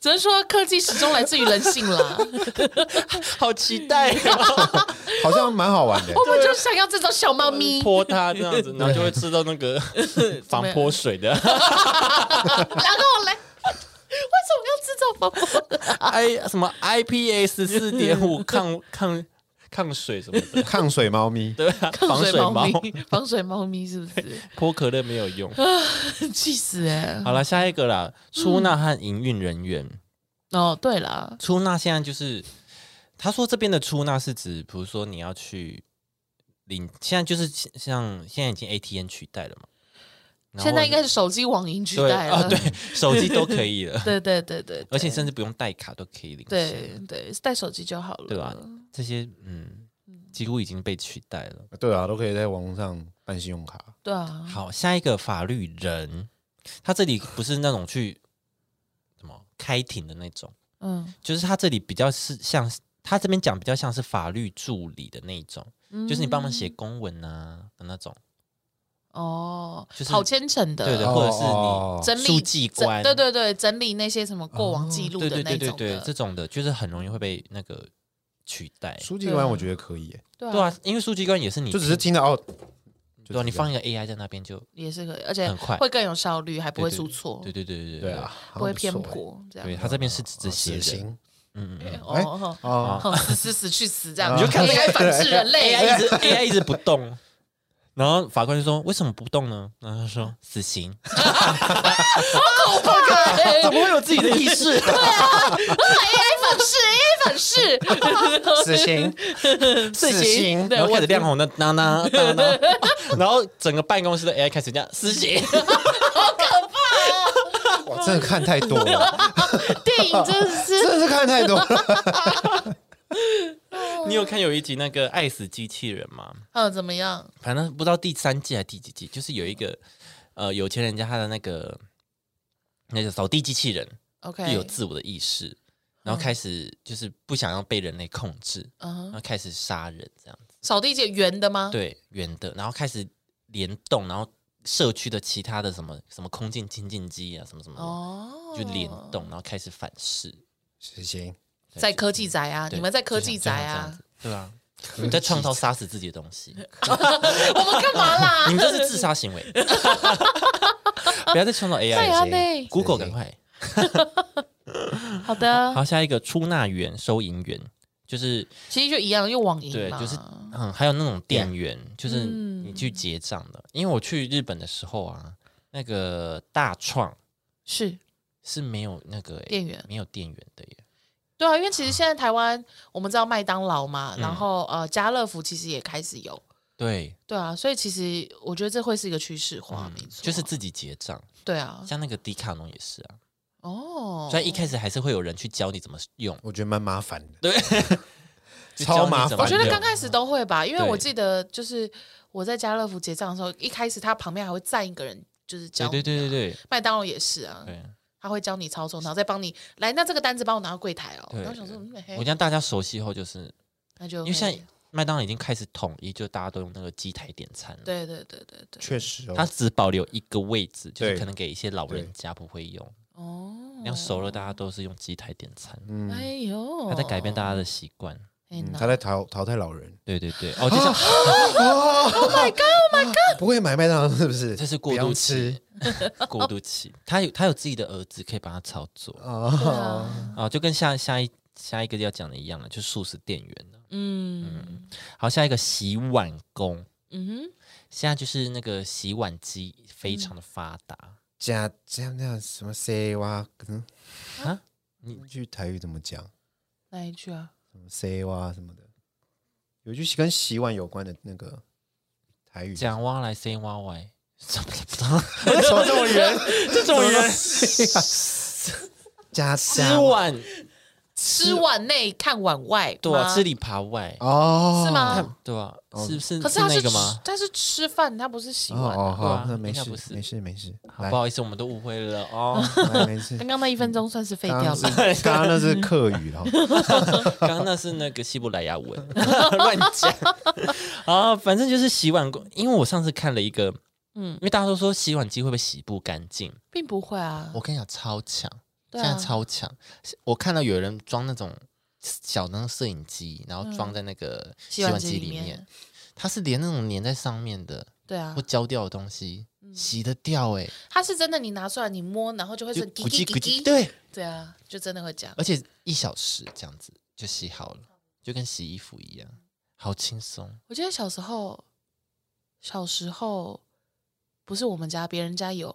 只能说科技始终来自于人性啦。好期待哦！好像蛮好玩的。我们就想要这种小猫咪，泼它这样子，然后就会吃到那个 防泼水的，然后嘞，为什么要制造宝宝？i 什么 IPS 四点五抗抗抗水什么的，抗水猫咪，对啊，防水猫咪，防水猫咪是不是？泼可乐没有用。气死哎！好了，下一个啦，出纳和营运人员。哦，对了，出纳现在就是他说这边的出纳是指，比如说你要去领，现在就是像现在已经 ATM 取代了嘛，现在应该是手机网银取代了，啊，对，手机都可以了，对对对对，对而且甚至不用带卡都可以领对，对带手机就好了，对吧？这些嗯，几乎已经被取代了。对啊，都可以在网络上办信用卡。对啊，好，下一个法律人，他这里不是那种去什么开庭的那种，嗯，就是他这里比较是像他这边讲比较像是法律助理的那种，就是你帮忙写公文啊的那种，哦，就是好虔诚的，对对，或者是哦你整理书记整官，对对对，整理那些什么过往记录对的那对对对对，种的，这种的就是很容易会被那个取代。书记官我觉得可以耶，对对啊，因为书记官也是你就只是听到哦，对啊，你放一一个 AI 在那边就也是可以，而且很快。会更有效率，还不会对对出错，对对对对对。啊，，不会偏。颇，这样。对他这边是指这些人，嗯嗯嗯，哦哦哦，哦，死死死去死这样，你就看 AI 反制人类 AI 一直 AI 一直不动，然后法官就说为什么不动呢？然后他说死刑，怎么会有自己的意识？AI 粉饰，AI 粉饰，死刑，死 死刑。然后开始亮红灯当当当当，然后整个办公室的 AI 开始这样死刑，好可怕哇，真的看太多了，电影真的是。真的是看太多了。你有看有一集那个爱死机器人吗？嗯怎么样？反正不知道第三季还是第几季，就是有一个呃有钱人家他的那个那个扫地机器人 OK，有自我的意识，然后开始就是不想要被人类控制，嗯然后开始杀人这样子，扫地机圆的吗？对圆的，然后开始联动，然后社区的其他的什么什么空间清净机啊什么什么的，哦，就联动，然后开始反噬。死刑，在科技宅啊，你们在科技宅啊对啊，你在创造杀死自己的东西，我们干嘛啦？你们这是自杀行为，不要再创造 AI 了。内，Google 赶快，好的，好，下一个出纳员、收银员，就是其实就一样，用网银，对就是嗯，还有那种店员，就是嗯。你去结账的。因为我去日本的时候啊，那个大创是。是没有那个、欸、店员。没有店员的耶。对啊，因为其实现在台湾我们知道麦当劳嘛，嗯然后呃家乐福其实也开始有。对，对啊，所以其实我觉得这会是一个趋势化，没错，嗯就是自己结账，对啊，像那个迪卡侬也是啊。哦，所以一开始还是会有人去教你怎么用，我觉得蛮麻烦的。对，超麻烦我觉得用刚开始都会吧，因为我记得就是我在家乐福结账的时候，一开始他旁边还会站一个人，就是教对你啊对对对对麦当劳也是啊，对。他会教你操作，然后再帮你来，那这个单子帮我拿到柜台哦。对然后想说，嗯嘿我让大家熟悉后，就是那就因为现在会麦当劳已经开始统一，就大家都用那个机台点餐了。对对对对对，确实哦，它只保留一个位置，就是可能给一些老人家不会用。哦，那样熟了，大家都是用机台点餐，嗯，哎呦，他在改变大家的习惯。他在淘淘汰老人，对对对，哦，就像 Oh my god! Oh my god! 不会买麦当劳是不是？这是过不要渡吃。期，过渡期，他有他有自己的儿子可以帮他操作。啊，啊，就跟下下一下一个要讲的一样了，就是素食店员了。嗯。好，下一个洗碗工，嗯哼，现在就是那个洗碗机非常的发达，加加那样什么 C 哇，嗯。啊，你句台语怎么讲？哪一句啊？什么 C 哇什么的，有一句跟洗碗有关的那个台语，讲哇来 say 挖歪，怎么不知道？怎么这么圆？这种人 加洗碗，吃碗内看碗外，对啊，吃里扒外，哦，是吗对啊，是不是可是他是那个吗吃？他是吃饭，他不是洗哦碗啊。哦好对啊，那没事没事没事，好不好意思，我们都误会了哦。没事刚。刚那一分钟算是废掉刚了。是刚刚那是客语了，刚刚那是那个希伯来亚文，乱讲啊，反正就是洗碗工。因为我上次看了一个，嗯，因为大家都说洗碗机会不会洗不干净，并不会啊我，跟你讲超强，现在超强。我看到有人装那种小的那种摄影机，然后装在那个嗯洗碗机里面它是连那种粘在上面的对啊或，焦掉的东西嗯洗得掉哎，它是真的，你拿出来你摸，然后就会是叽咕叽咕叽，叽叽叽。对，对啊，就真的会这样。而且一小时这样子就洗好了，就跟洗衣服一样，好轻松。我记得小时候，小时候不是我们家，别人家有，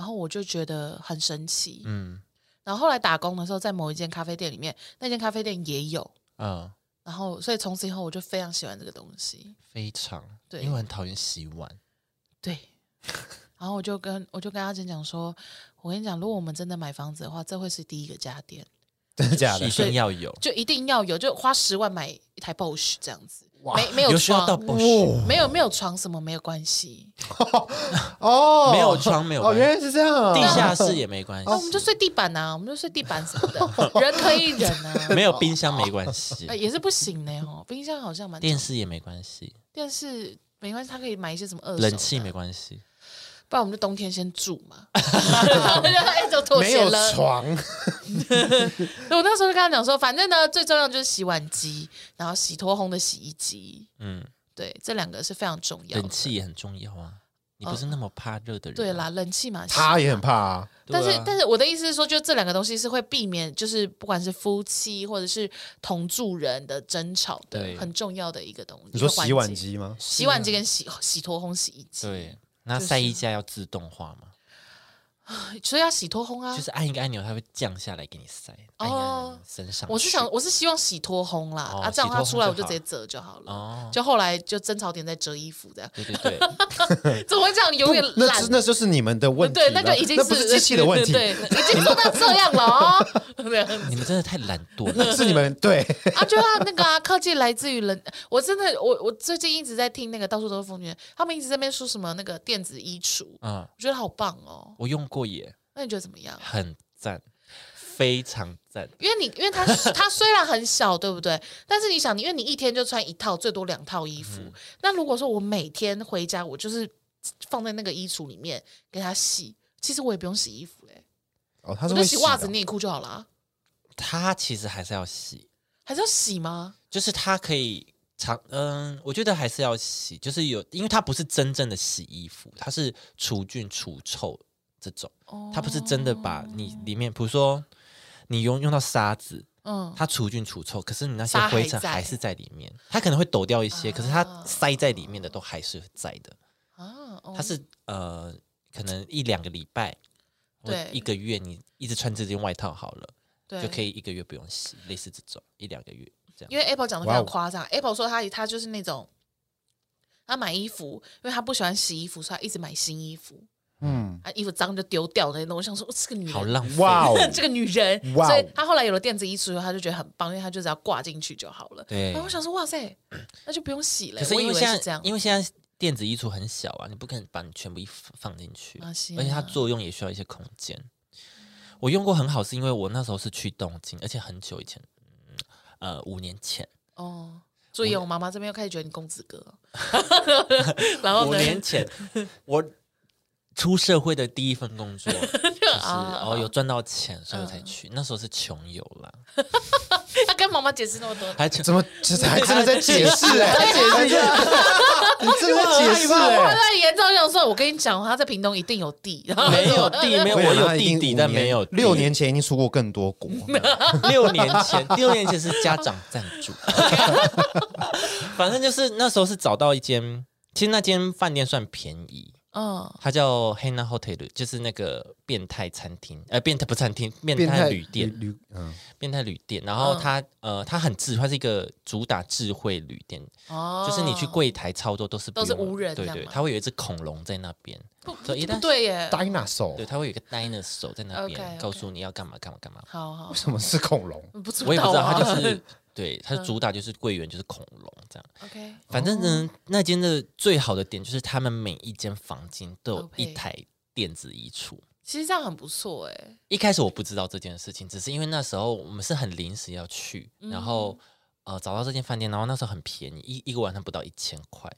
然后我就觉得很神奇。嗯然后后来打工的时候，在某一间咖啡店里面，那间咖啡店也有，嗯，然后所以从此以后我就非常喜欢这个东西。非常，对因为我很讨厌洗碗。对，然后我就跟我就跟阿珍讲说，我跟你讲，如果我们真的买房子的话，这会是第一个家电，真的假的一？定要有，就一定要有，就花十万买一台 Bosch 这样子，没没有有需要到床没有没有床什么没有关系，哦，没有床没有哦，关系。原来是这样。啊，地下室也没关系。哦，我们就睡地板呐、我们就睡地板什么的，人可以忍啊，没有冰箱没关系。哦，也是不行的哦，冰箱好像蛮电视也没关系，电视没关系，它可以买一些什么二手冷气没关系。不然我们就冬天先住嘛，哎，就妥没有。床，我那时候就跟他讲说，反正呢，最重要就是洗碗机，然后洗脱烘的洗衣机，嗯，对，这两个是非常重要的。冷气也很重要啊。你不是那么怕热的人，对啦，冷气嘛，他也很怕啊。但是，但是我的意思是说，就这两个东西是会避免，就是不管是夫妻或者是同住人的争吵的对很重要的一个东西。你说洗碗节、机吗？洗碗机跟洗洗脱烘洗衣机，对，那就是晒衣架要自动化嘛，所以要洗脱烘啊。就是按一个按钮，它会降下来给你晒，按一个按钮哦身上。我是想，我是希望洗脱烘啦，哦啊，这样它出来我就直接折就好了。哦，就后来就争吵点在折衣服这样，对对对，怎么会这样？永远那懒是。那就是你们的问题对，那就已经是机器的问题，对，已经做到这样了哦。对你们真的太懒惰了。是你们对。啊，就啊那个啊，科技来自于人。我真的，我我最近一直在听那个到处都是风云，他们一直在那边说什么那个电子衣橱，嗯，我觉得好棒哦。我用过耶，那你觉得怎么样？很赞，非常赞。因为你因为它它 虽然很小，对不对？但是你想，因为你一天就穿一套，最多两套衣服。嗯那如果说我每天回家，我就是放在那个衣橱里面给它洗，其实我也不用洗衣服嘞，哦，他就洗袜子、内裤就好了。他其实还是要洗，还是要洗吗？就是他可以长，嗯，我觉得还是要洗，就是有，因为它不是真正的洗衣服，它是除菌除臭这种，哦。它不是真的把你里面，比如说你用用到沙子，嗯，它除菌除臭，可是你那些灰尘还是在里面，它可能会抖掉一些，可是它啊。塞在里面的都还是在的，啊，哦。它是呃可能一两个礼拜或对一个月你一直穿这件外套好了，对，就可以一个月不用洗，类似这种一两个月这样。因为 Apple 讲的非哇哦。常夸张，Apple 说他他就是那种，他买衣服，因为他不喜欢洗衣服，所以他一直买新衣服，嗯，啊，衣服脏就丢掉那种。我想说，哦这个女人，好浪费，哇哦，这个女人，哇哦所以她后来有了电子衣橱以后，他就觉得很棒，因为她就只要挂进去就好了。对然后我想说，哇塞，那就不用洗了。可是因为现在这样，因为现在电子衣橱很小啊，你不可能把你全部衣服放进去，而且它啊作用也需要一些空间。我用过很好，是因为我那时候是去东京，而且很久以前，嗯呃，五年前，哦。注意哦，我妈妈这边又开始觉得你公子哥哦，然后五？年前我出社会的第一份工作，就是啊哦有赚到钱，所以我才去。那时候是穷游啦，他跟妈妈解释那么多，还穷 怎么这还真的在解释哎？再解释一下，你真的解释我哎？在严重想说，我跟你讲，他在屏东一定有地，然后没有地，没有我有弟弟，但没有六年前已经出过更多国，六年前，六年前是家长赞助，反正就是那时候是找到一间，其实那间饭店算便宜，嗯，它叫 Hana Hotel，就是那个变态餐厅，呃，变态不餐厅，变态旅店，旅嗯，变态旅店。然后嗯它、呃，它很智，它是一个主打智慧旅店，哦，就是你去柜台操作都是不用都是无人对对，它会有一只恐龙在那边，不所以一旦不对耶，dinosaur 对，它会有一个 dinosaur 在那边告诉你要干嘛干嘛干嘛。好好，为什么是恐龙？不知我也不知道，啊它就是对，它主打就是柜员就是恐龙这样。OK，反正呢，哦那间的最好的点就是他们每一间房间都有一台电子衣橱。其实这样很不错哎，一开始我不知道这件事情，只是因为那时候我们是很临时要去，嗯然后呃找到这间饭店，然后那时候很便宜，一一个晚上不到一千块，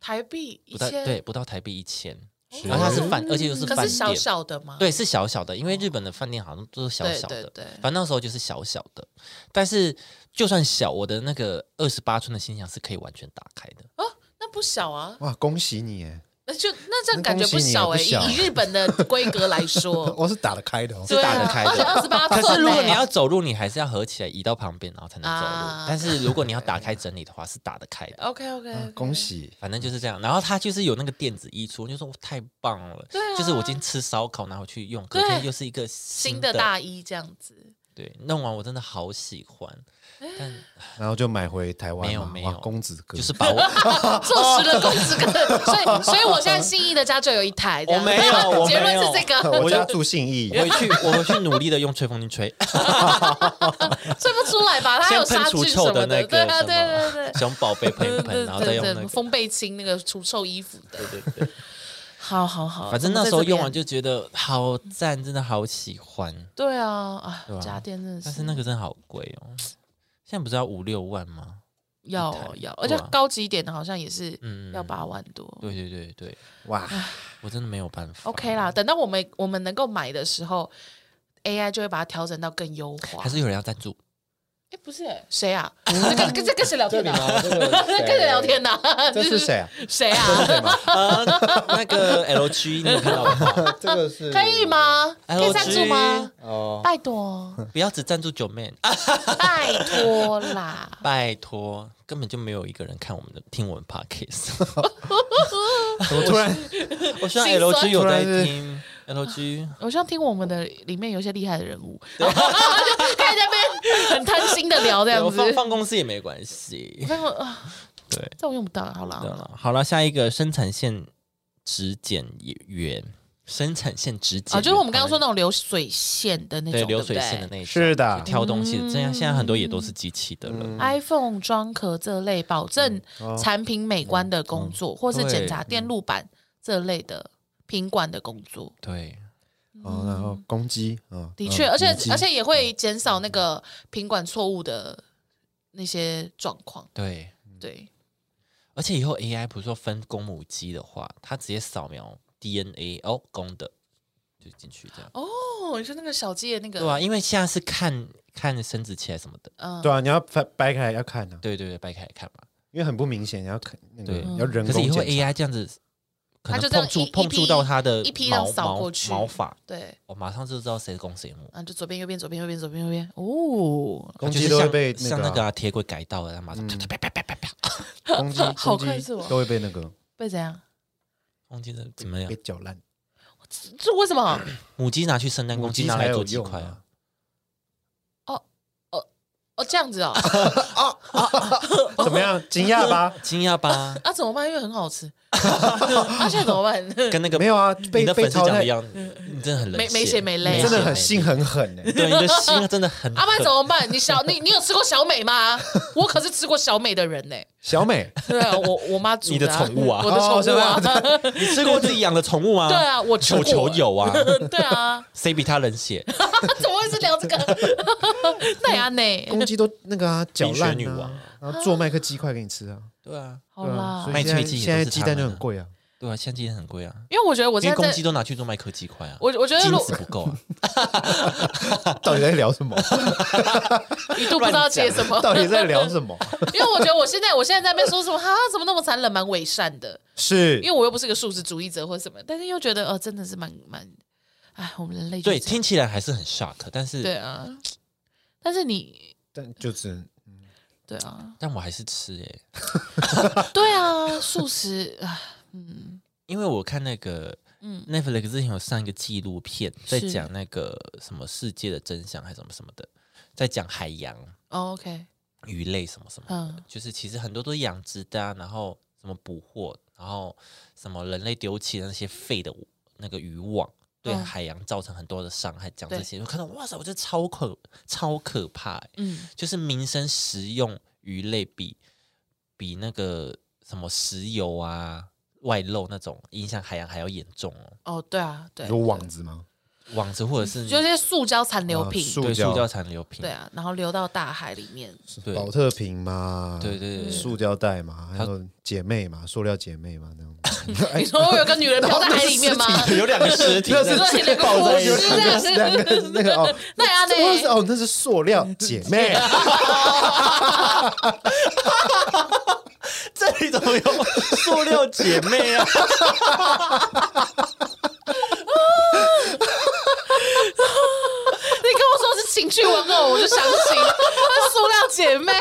台币一不到千，对，不到台币一千。是然后它是饭，而且又是饭可是小店，小的嘛，对，是小小的，因为日本的饭店好像都是小小的，对对对反正那时候就是小小的。但是就算小，我的那个二十八寸的音响是可以完全打开的。哦，那不小啊，哇，恭喜你哎！那就那这样感觉不小哎，不小。以以日本的规格来说，我是打得开的哦，是打得开的。而且二十八可寸是如果欸你要走路，你还是要合起来移到旁边，然后才能走路。啊。但是如果你要打开整理的话，是打得开的。OK OK，啊恭喜！反正就是这样，然后它就是有那个电子衣橱，我就说我太棒了，对啊。就是我今天吃烧烤拿回去用，隔对天又是一个新的的大衣这样子，对，弄完我真的好喜欢，但然后就买回台湾嘛，没有没有公子哥就是把我 坐实了公子哥，所以所以我现在信义的家就有一台，这样我没有我没有结论是这个，我家住信义，回去我回去努力的用吹风机吹，吹不出来吧？它还有杀先喷除菌什么的，对啊，个什对对对么。熊宝贝喷一喷，然后再用对对，那个，风贝清那个除臭衣服的，对对对，好好好，反正那时候用完就就觉得好赞，真的好喜欢。对啊啊家电真的但是那个真的好贵哦，现在不是要五六万吗？要要，而且高级一点的好像也是嗯要八万多。对对对对，哇，我真的没有办法。OK 啦，等到我们我们能够买的时候，AI 就会把它调整到更优化。还是有人要赞助？哎，不是谁啊？那跟跟这跟谁 聊天呢？这个跟谁聊？天呢？这是谁啊？谁啊？呃，那个 LG 你有看到吗这个是可以？吗？可以赞助吗？哦，拜托，不要只赞助九妹，拜托啦！拜托，根本就没有一个人看我们的听我们 podcast。我突然我希望心酸 LG 有在突然是听 LG，我希望听我们的里面有一些厉害的人物，就看在那边很贪心的聊这样子。我放放公司也没关系。那个啊，对，这我用不到，好了好了。对了，好了，下一个生产线质检员，生产线质检啊，员就是我们刚刚说那种流水线的那种，对流水线的那种，是的。挑东西的，这样嗯现在很多也都是机器的了。iPhone 装壳这类保证哦。产品美观的工作，或是检查电路板这类的品管的工作，对，哦，然后公鸡，嗯，的确，嗯而且而且也会减少那个品管错误的那些状况。对，对，而且以后 AI 不是说分公母鸡的话，它直接扫描 DNA 哦，公的就进去这样。哦，你说那个小鸡的那个，对啊，因为现在是看看生殖器还是什么的，嗯，对啊，你要掰掰开来要看呢，对对对，掰开来看嘛。因为很不明显，你要看那个对。要人可是以后 AI 这样子，可就这样碰触碰触到它的一批这样毛毛扫过去毛发，对，我马上就知道谁是公谁母。啊，就左边右边左边右边左边右边，哦，公鸡都会被像那那个铁轨改道了，它马上啪啪啪啪啪啪，公鸡，好公鸡快速哦都会被那个 被怎样？忘记了怎么样被？搅烂。这为什么？母鸡拿去生蛋，公鸡拿来做鸡块啊。哦，这样子哦，怎么样？惊讶吧？惊讶吧？啊，怎么办？因为很好吃，啊，现在怎么办？跟那个没有啊，被你的粉丝被淘汰，讲的一样，你真的很冷没没血没泪啊真的很心很狠哎。对，你的心真的很阿曼狠 怎么办？你小你你有吃过小美吗？我可是吃过小美的人呢。小美，对啊，我我妈煮你的啊宠物啊我的宠物啊，你吃过自己养的宠物吗？对啊，我吃球球有啊，对啊，谁比他冷血？怎么会是聊这个？那呀呢？公鸡都那个啊搅烂啊女王，然后做麦克鸡块给你吃啊。对啊，好啦所，以现在脆鸡也现在鸡蛋都是他们就很贵啊。对啊，现在鸡蛋很贵啊，因为我觉得我因为公现在在，鸡都拿去做麦克鸡块啊，我我觉得如精子不够啊。到底在聊什么？一度不知道接什么，到底在聊什么？因为我觉得我现在我现在在那边说什么哈，怎么那么残忍，蛮伪善的。是因为我又不是个素食主义者或什么，但是又觉得呃，真的是蛮蛮，哎，我们人类就对，这样听起来还是很 shock，但是对啊，但是你但就只能对啊，但我还是吃耶，对啊，素食啊，嗯。因为我看那个嗯。Netflix 之前有上一个纪录片，在讲那个什么世界的真相还是什么什么的，在讲海洋哦，OK，鱼类什么什么的，嗯。就是其实很多都是养殖的、啊，然后什么捕获，然后什么人类丢弃的那些废的那个渔网。对嗯海洋造成很多的伤害，讲这些，我看到哇塞，我觉得超可超可怕、欸，嗯，就是民生食用鱼类比比那个什么石油啊、外漏那种影响海洋还要严重哦。哦，对啊，对，有网子吗？网子或者是就这些塑胶残留啊品，塑胶对塑胶残留品，对啊，然后流到大海里面，对保特瓶嘛，对对对塑胶袋嘛，还有姐妹嘛，塑料姐妹嘛，那样子。你说我有个女人漂在海里面吗？有两个尸体那你说你那个抱在一起，故事两个那个哦，那呀呢？这是哦，那是塑料姐妹，这里怎么有塑料姐妹啊？你跟我说是情趣玩偶，我就相信。塑料姐妹，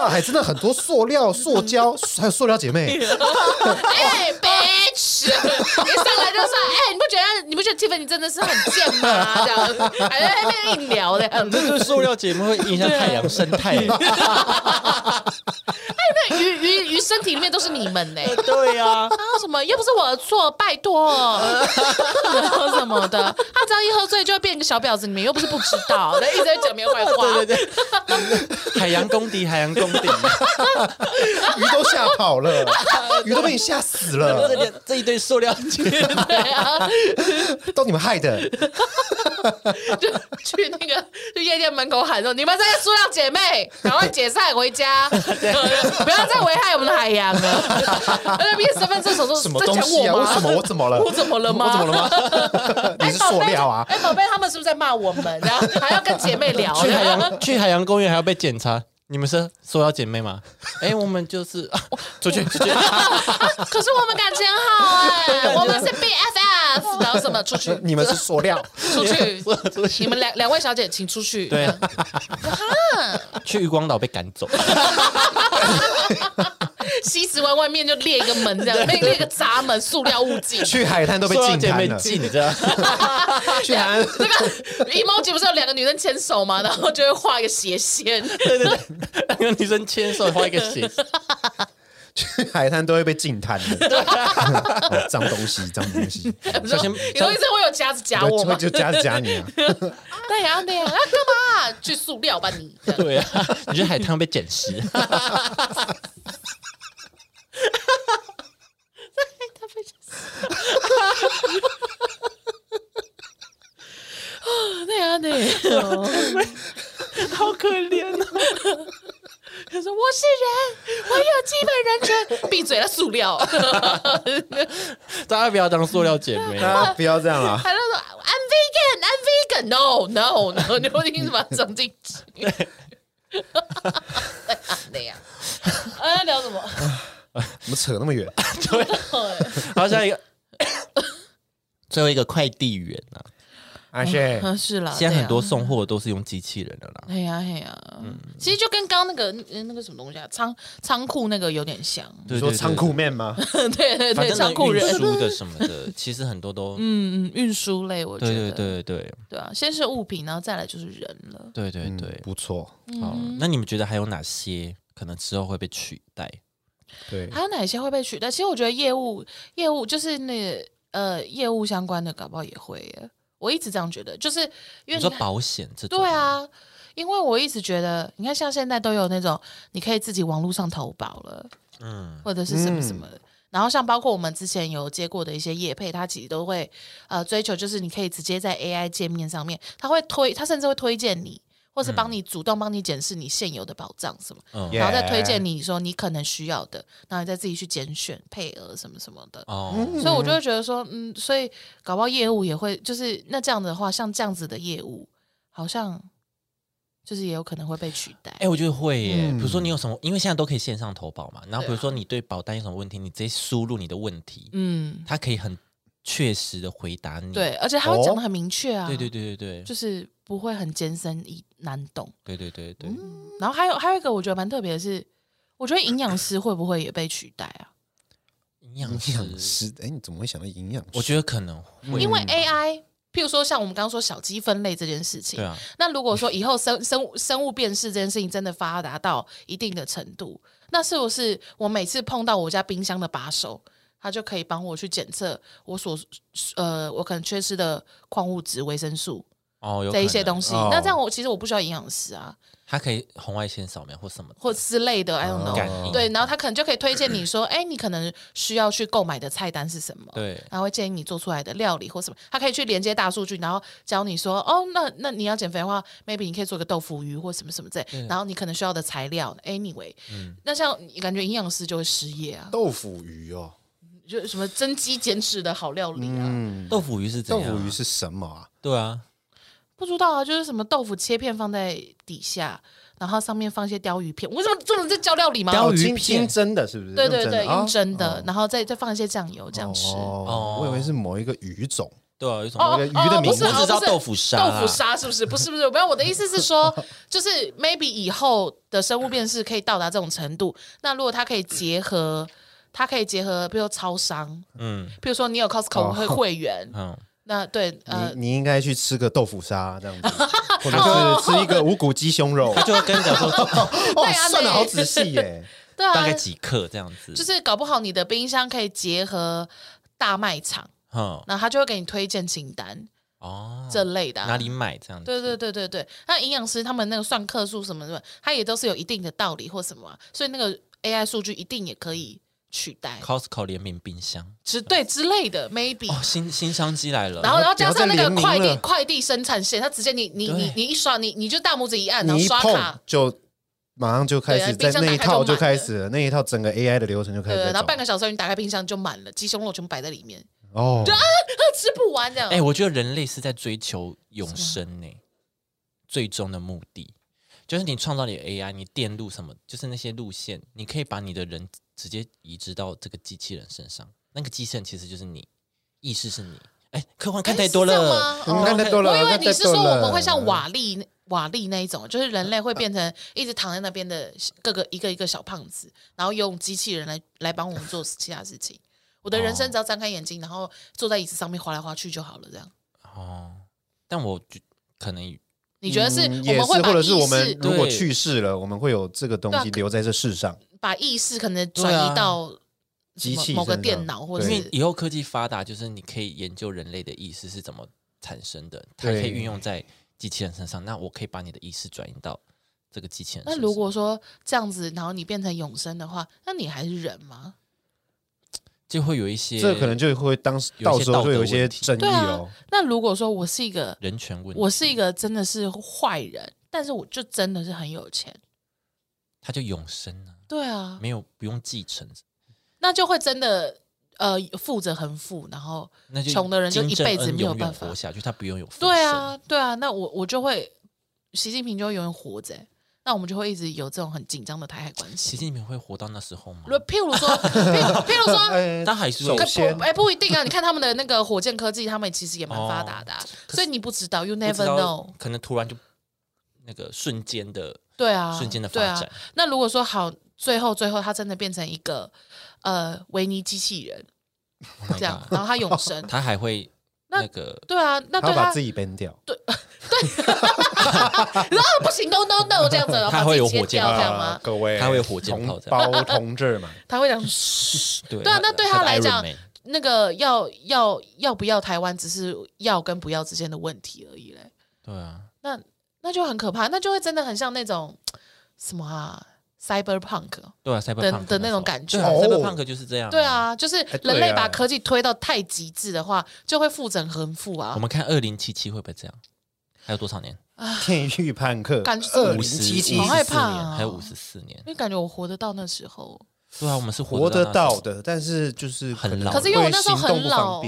大海真的很多塑料、塑胶，还有塑料姐妹。哎，bitch！一上来就说，哎，你不觉得你不觉得 Tiffany 真的是很贱吗？这样还在那边硬聊的样子。这就是塑料姐妹会影响海洋生态。那鱼鱼鱼身体里面都是你们呢。对呀、啊什么又不是我的错，拜托，然后什么的，他只要一喝醉就会变一个小婊子，你们又不是不知道，那一直在讲别人坏话。对对对，海洋公敌，海洋公敌，鱼都吓跑了，鱼都被你吓死这了，里这一堆塑料姐妹，对啊，都你们害的。就去那个去夜店门口喊说：“你们这些塑料姐妹，赶快解散回家，不要再危害我们的海洋了。”那边身份证手说：“什么在讲东西啊？我吗？为什么我怎么了？我怎么了吗？我怎么了吗？你是塑料啊？哎，宝贝，他们是不是在骂我们？然后还要跟姐妹聊？去海洋去海洋公园还要被检查。你们是塑料姐妹吗？哎，我们就是、啊、出去出去，可是我们感情很好哎、我们是 BFF，然后什么出去你们是塑料？出去，出去你们两两位小姐请出去。对，去渔光岛被赶走，西子湾外面就列一个门，这样列列一个闸门，塑料物镜。去海滩都被禁滩了。妹禁，你知道？去海滩 那个 emoji 不是有两个女生牵手吗？然后就会画一个斜线。对对对，两个女生牵手画一个斜，去海滩都会被禁滩的。哦脏东西，脏东西，小心有一次会有夹子夹我吗？就夹子夹你啊！对呀对呀，啊干嘛？去塑料吧你。对啊，你觉得海滩被捡拾？他非常 啊，对呀对。好可怜哦！他说：“我是人，我有基本人权。”闭嘴了，塑料。大家不要当塑料姐妹。大家不要这样啊！他就说：“I'm vegan, I'm vegan. No, no, no。”你不听什么整进去？那样。哎，聊什么？怎么扯那么远？对 好，下一个，最后一个快递员啊，阿谢嗯是啦，现在很多送货都是用机器人的啦。嘿呀嘿呀，嗯其实就跟刚刚那个呃那个什么东西啊，仓仓库那个有点像，你对对对说仓库面吗？对对对，正仓库人运，输的什么的，其实很多都，嗯嗯，运输类，我觉对得，对对对对啊，先是物品，然后再来就是人了。嗯对对对。不错。好，那你们觉得还有哪些可能之后会被取代？对，还有哪些会被取代？其实我觉得业务业务就是那个呃业务相关的，搞不好也会耶。我一直这样觉得，就是因为你你说保险这，对，啊，因为我一直觉得，你看像现在都有那种你可以自己网络上投保了，嗯，或者是什么什么的。然后像包括我们之前有接过的一些业配，它其实都会呃追求，就是你可以直接在 AI 界面上面，它会推，它甚至会推荐你，或是帮你主动帮你检视你现有的保障什么，嗯然后再推荐你说你可能需要的，然后你再自己去拣选配额什么什么的。哦，所以我就会觉得说，嗯，所以搞不好业务也会，就是那这样的话，像这样子的业务，好像就是也有可能会被取代。哎，我觉得会耶。嗯比如说你有什么，因为现在都可以线上投保嘛，然后比如说你对保单有什么问题，你直接输入你的问题，嗯，它可以很确实的回答你。对，而且他会讲的很明确啊，对对对对对就是不会很艰深易难懂。对对对对，然后还有还有一个我觉得蛮特别的是，我觉得营养师会不会也被取代啊？营营养师，养师，哎，你怎么会想到营养师？我觉得可能会，因为 AI，譬如说像我们刚刚说小鸡分类这件事情对，啊，那如果说以后生 生物生物辨识这件事情真的发达到一定的程度，那是不是我每次碰到我家冰箱的把手，它就可以帮我去检测我所呃我可能缺失的矿物质、维生素哦，有这一些东西？哦那这样我其实我不需要营养师啊，它可以红外线扫描或什么的，或之类的，I don't 哦 know。应对，然后他可能就可以推荐你说，哎，你可能需要去购买的菜单是什么？对。然后会建议你做出来的料理或什么，他可以去连接大数据，然后教你说，哦，那那你要减肥的话，maybe 你可以做个豆腐鱼或什么什么之类，然后你可能需要的材料，anyway，、那像你感觉营养师就会失业啊，豆腐鱼哦，就什么增肌减脂的好料理啊，嗯，豆腐鱼是怎豆？腐鱼是什么啊？对啊，不知道啊，就是什么豆腐切片放在底下，然后上面放一些鲷鱼片，为什么这种在教料理吗？鲷鱼片蒸的，是不是？对对对，用用蒸的，哦然后再再放一些酱油这样吃。哦哦，我以为是某一个鱼种。对啊，有什哦鱼的名字不是哦不是我只知道豆腐沙豆腐沙是不是？不是不是，不要。我的意思是说，就是 maybe 以后的生物辨识可以到达这种程度。那如果它可以结合，它可以结合，比如说超商，嗯比如说你有 Costco 会会员，嗯，那对呃你，你应该去吃个豆腐沙这样子，或者是吃一个无骨鸡胸肉。他就会跟你讲说哇 啊算的好仔细耶！对啊，大概几克这样子，就是搞不好你的冰箱可以结合大卖场，嗯然后他就会给你推荐清单哦，这类的啊、哪里买这样子？对对对对对，那营养师他们那个算克数什么什么，他也都是有一定的道理或什么啊、所以那个 AI 数据一定也可以取代，Costco 联名冰箱。之对之类的，maybe。哦，新新商机来了，然后，然后加上那个快递快递生产线，它直接你你你你一刷，你你就大拇指一按，然后你一碰刷卡，就马上就开始在那一打开就满套就开始了，那一套整个 AI 的流程就开始对，然后半个小时后你打开冰箱就满了，鸡胸肉全部摆在里面，哦，吃不完这样。哎、我觉得人类是在追求永生呢，最终的目的就是你创造你的 AI，你电路什么，就是那些路线，你可以把你的人直接移植到这个机器人身上，那个机器人其实就是你，意识是你。哎、科幻看太多了看太多了，我以为你是说我们会像瓦力瓦力那一种，就是人类会变成一直躺在那边的各个一个一个小胖子，然后用机器人来来帮我们做其他事情。我的人生只要张开眼睛，然后坐在椅子上面滑来滑去就好了。这样，哦，但我就可能你觉得是我们会或者是我们如果去世了，我们会有这个东西留在这世上。把意识可能转移到机器某个电脑，或者因为以后科技发达，就是你可以研究人类的意识是怎么产生的，它可以运用在机器人身上。那我可以把你的意识转移到这个机器人身那。如果说这样子，然后你变成永生的话，那你还是人吗？就会有一些这可能就会当时到时候会有一些争议对啊哦。那如果说我是一个人权问题，我是一个真的是坏人，但是我就真的是很有钱。他就永生了、对啊，没有不用继承，那就会真的呃富者很富，然后那就穷的人就一辈子没有办法。活下去，他不用有对啊，对啊，那我我就会习近平就会永远活着欸、那我们就会一直有这种很紧张的台海关系。其实你们会活到那时候吗？如譬如说，譬如譬如说，哎 但还是首先不，哎，不一定啊。你看他们的那个火箭科技，他们其实也蛮发达的啊、所以你不知道，you 不 never 知道 know。可能突然就那个瞬间的对啊，瞬间的对啊发展。那如果说好，最后最后他真的变成一个呃维尼机器人 Oh my 这样 God，然后他永生，他还会那那个对啊，那对他他把自己 ban 掉，然后不行，no no no 这样子，他会有火箭吗？各位，他会有火箭炮同这样。胞同志们，他会讲对啊那对他来讲那个要要要不要台湾，只是要跟不要之间的问题而已嘞。对啊，那那就很可怕，那就会真的很像那种什么啊，cyberpunk。对啊，Cyberpunk 的那种感觉对啊哦，Cyberpunk 就是这样。对，啊，就是人类啊把科技推到太极致的话，就会复整横复啊我。们看二零七七会不会这样？还有多少年？天域判客，感觉二零五十七七好害怕啊还有五十四年因。为感觉我活得到那时候，对啊，我们是活得得到。的，但是就是很老可是因为我那时候很老，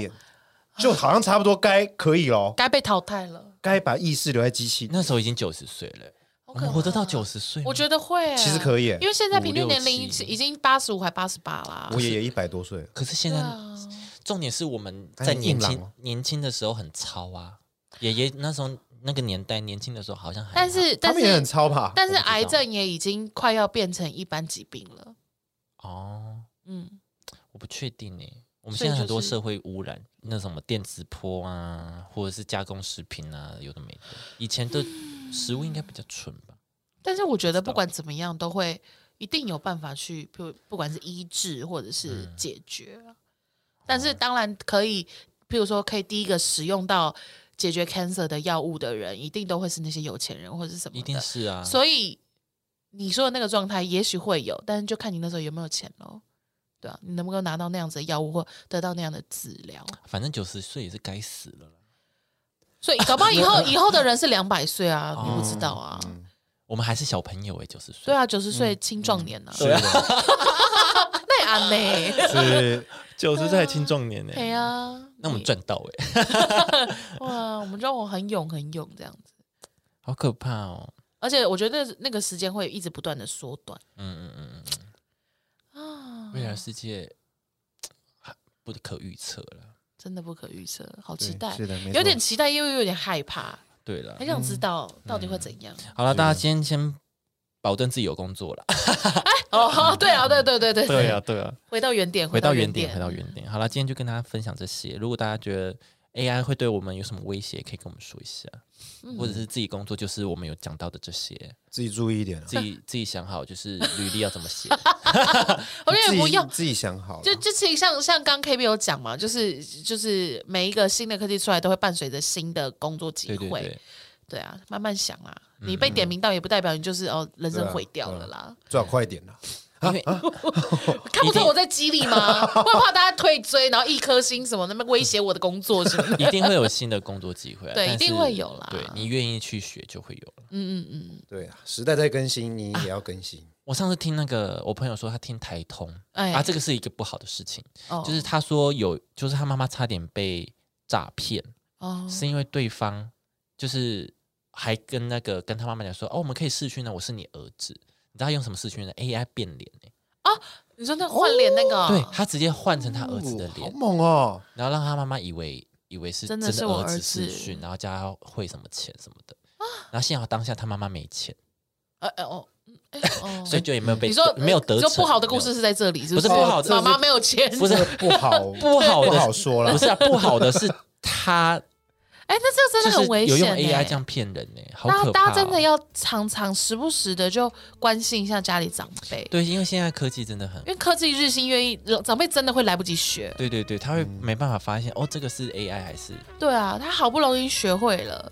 就好像差不多该可以咯，该被淘汰了。该把意识留在机器。那时候已经九十岁了，我们活得到九十岁吗，我觉得会欸，其实可以耶因为现在平均年五龄已经八十五还八十八啦。我爷爷一百多岁。了，可是现在啊，重点是我们哎在年轻硬朗哦。年轻的时候很糙啊，爷爷那时候那个年代年轻的时候好像还但是但他们也很是超吧？但是癌症也已经快要变成一般疾病了。哦，嗯，我不确定呢。我们所以现在很多就是社会污染，那什么电磁波啊，或者是加工食品啊，有的没的。以前的食物应该比较纯吧？但是我觉得不管怎么样，都会一定有办法去，不不管是医治或者是嗯解决啊但是当然可以，譬如说可以第一个使用到解决 cancer 的药物的人，一定都会是那些有钱人或者是什么一定。是啊。所以你说的那个状态，也许会有，但是就看你那时候有没有钱喽。对啊，你能不能拿到那样子的药物或得到那样的治疗？反正九十岁也是该死了啦。所以搞不好以后 以后的人是两百岁啊，哦。你不知道啊。嗯。我们还是小朋友哎，九十岁。对啊，九十岁青壮年呢、啊，是啊，那也安呢？是。九十岁青壮年呢。对啊，那我们赚到哎，哇，我们让我很勇很勇这样子，好可怕哦。而且我觉得那个时间会一直不断的缩短。嗯嗯嗯嗯，啊，未来世界 不可预测了。真的不可预测，好期待，是的，没错有点期待又有点害怕，对了很，想知道到底会怎样。好了，大家今天先保证自己有工作了。哦，对啊，对对对对对啊，，对啊，回到原点，回到原，点，回到原点。好了，今天就跟大家分享这些。如果大家觉得 AI 会对我们有什么威胁，可以跟我们说一下，嗯或者是自己工作就是我们有讲到的这些，自己注意一点啊，自己自己想好，就是 履历要怎么写。我觉自己得不用。自己想好了，就就其实像像刚 K B 有讲嘛，就是就是每一个新的科技出来，都会伴随着新的工作机会。对对对，对啊，慢慢想啦。你被点名到，也不代表你就是哦，人生毁掉了啦。最好快一点啦。因为 看不出我在激励吗？会怕大家退追，然后一颗星什么，那么威胁我的工作什么的。一定会有新的工作机会啊，对一定会有啦对你愿意去学就会有了。嗯嗯嗯，对啊，时代在更新，你也要更新。我上次听那个我朋友说，他听台通哎啊，这个是一个不好的事情，哦就是他说有，就是他妈妈差点被诈骗，哦是因为对方就是还跟那个跟他妈妈讲说，哦，我们可以试讯呢，我是你儿子。你知道他用什么视讯呢？AI 变脸呢、你说那换脸那个，对他直接换成他儿子的脸。好，猛哦！然后让他妈妈以为以为是真真的是我儿子视讯，然后叫他汇什么钱什么的。然后幸好当下他妈妈没钱，呃呃哦，嗯哎哦，所以就也没有被你说没有得就逞不好的故事是在这里，是不是？是不好的妈妈没有钱，不是不好不 不好的好说了不，是啊，不好的是他哎，那这个真的很危有用险 AI 欸这样骗人呢、好大家可怕、哦！大家真的要常常时不时的就关心一下家里长辈，对，因为现在科技真的很因为科技日新月异，长辈真的会来不及学。对对对，他会嗯没办法发现、哦，这个是 AI 还是对啊，他好不容易学会了，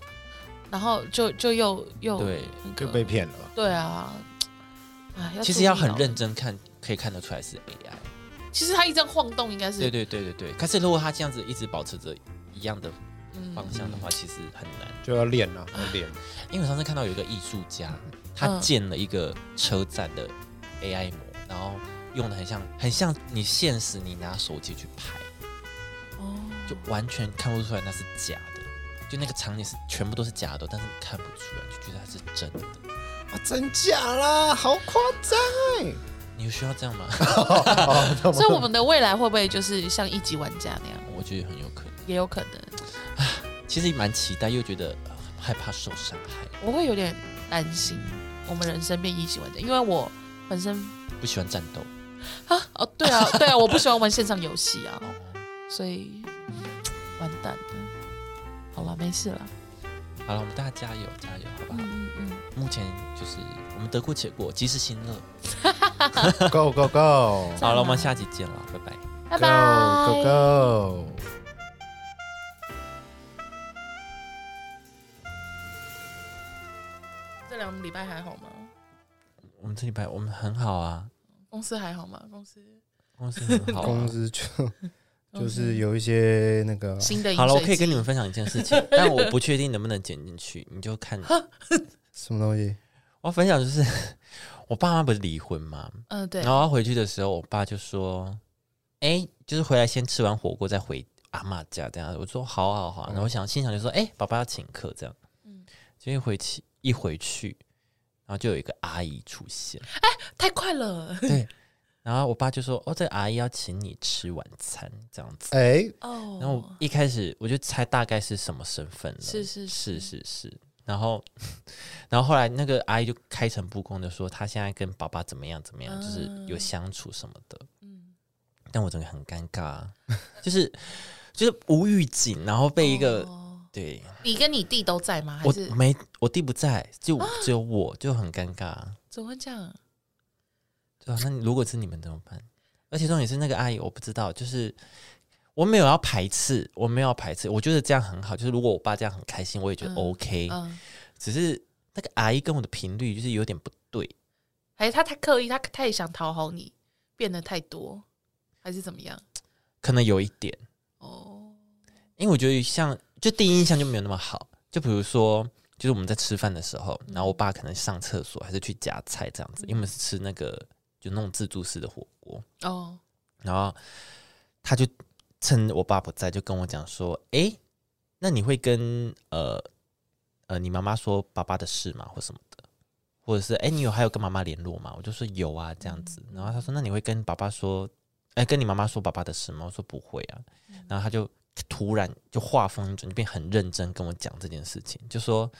然后就就又又对。那个就被骗了。对啊，哎，其实要很。认真看，可以看得出来是 AI。其实他一这样晃动，应该是对对对对对。可是如果他这样子一直保持着一样的嗯方向的话，其实很难。就要练啊，要练。因为我上次看到有一个艺术家，他嗯建了一个车站的 AI 模，然后用的很像很像你现实你拿手机去拍，哦就完全看不出来那是假的。就那个场景是全部都是假的，但是你看不出来，就觉得它是真的。啊真假啦，好夸张哎！你需要这样吗？所以我们的未来会不会就是像一级玩家那样？我觉得很有可能。也有可能，其实蛮期待，又觉得呃害怕受伤害，我会有点担心我们人生变一级玩家，因为我本身不喜欢战斗。啊哦对啊对啊，我不喜欢玩线上游戏啊，所以完蛋了。好了，没事了。好了，我们大家加油加油，好不好？嗯嗯目前就是我们得过且过，及时行乐。Go go go 好了，我们下期见了，拜拜。拜，拜 go 拜 go go！这两个礼拜还好吗？我们这礼拜我们很好啊，公司还好吗？公司公司很好、啊。公司就 就是有一些那个新的好了，我可以跟你们分享一件事情，但我不确定能不能剪进去，你就看。什么东西，我要分享就是，我爸妈不是离婚吗？嗯对然后他回去的时候，我爸就说：“哎、就是回来先吃完火锅再回阿妈家这样。”我说：“好好好。”然后我想心想就说：“哎、爸爸要请客这样。”嗯结果一回去一回去，然后就有一个阿姨出现，哎太快了。对，然后我爸就说：“哦，这个阿姨要请你吃晚餐这样子。”哎，哦。然后一开始我就猜大概是什么身份了，是是是。是是是，然后 然后后来那个阿姨就开诚布公的说，她现在跟爸爸怎么样怎么样，就是有嗯相处什么的。嗯。但我真的很尴尬、啊，就是 就是无预警，然后被一个、哦对你跟你弟都在吗？还我是没我弟不在，就只有我就很尴尬、啊，怎么会这样？对啊、那如果是你们怎么办？而且重点是那个阿姨，我不知道，就是我没有要排斥，我没有要排斥，我觉得这样很好。就是如果我爸这样很开心，我也觉得嗯 OK。嗯，只是那个阿姨跟我的频率就是有点不对，还是他太刻意，他他也想讨好你，变得太多，还是怎么样？可能有一点，哦，因为我觉得像就第一印象就没有那么好。就比如说，就是我们在吃饭的时候，然后我爸可能上厕所还是去夹菜这样子，因为我们是吃那个就那种自助式的火锅，哦，然后他就趁我爸不在，就跟我讲说：“诶，那你会跟呃呃你妈妈说爸爸的事吗，或什么的？或者是诶，你有还有跟妈妈联络吗？”我就说有啊，这样子。然后他说：“那你会跟爸爸说，诶，跟你妈妈说爸爸的事吗？”我说：“不会啊。”然后他就突然就话锋一转，就变很认真跟我讲这件事情，就说：“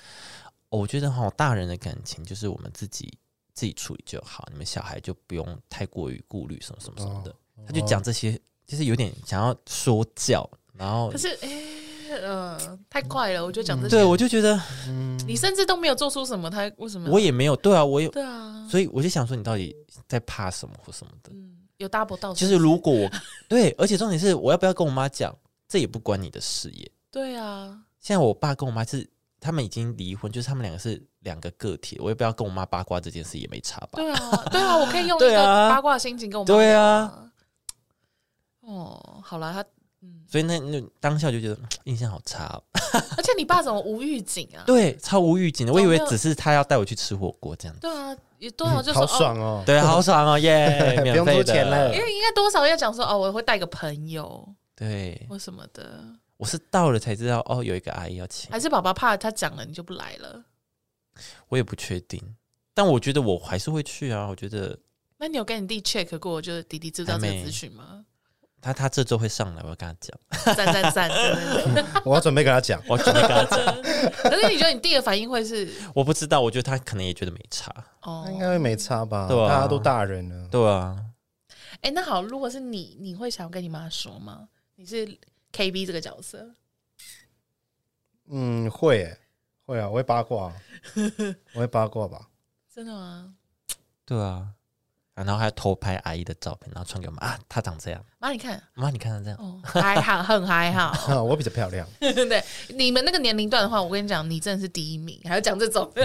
哦我觉得哈，大人的感情就是我们自己自己处理就好，你们小孩就不用太过于顾虑什么什么什么的。他就讲这些，就是有点想要说教，然后可是哎，呃，太快了，我就讲这些，对我就觉得嗯你甚至都没有做出什么，他为什么？我也没有对啊，我有对啊，所以我就想说，你到底在怕什么或什么的？嗯，有 double 到，其实如果我对，而且重点是我要不要跟我妈讲，这也不关你的事业。对啊，现在我爸跟我妈是他们已经离婚，就是他们两个是两个个体，我也不要跟我妈八卦这件事也没差吧？对啊，对啊，我可以用一 个八卦的心情跟我妈对啊聊哦，好了，他嗯，所以那那当下就觉得嗯印象好差、哦，而且你爸怎么无预警啊？对，超无预警的，我以为只是他要带我去吃火锅这样子，对啊，也多少就说好爽哦！对，好爽哦，耶，不 用免费的出钱了哦，因为应该多少要讲说哦，我会带个朋友对，或什么的，我是到了才知道哦，有一个阿姨要请，还是爸爸怕他讲了你就不来了？我也不确定，但我觉得我还是会去啊，我觉得那你有跟你弟 check 过，就是弟弟知道这个资讯吗？他他这周会上来，我要跟他讲，赞赞赞！我要准备跟他讲，我准备跟他讲，可是你觉得你弟的反应会是我不知道，我觉得他可能也觉得没差，哦他？应该会没差吧？对啊大家都大人了，对啊，哎、那好，如果是你，你会想要跟你妈说吗？你是 KB 这个角色，嗯，会耶会啊，我会八卦，我会八卦吧？真的吗？对啊，啊然后还偷拍阿姨的照片，然后传给我们啊，她长这样，妈，你看，妈你看她这样，哦，还好，很还好。啊，我比较漂亮，对，你们那个年龄段的话，我跟你讲，你真的是第一名，还要讲这种。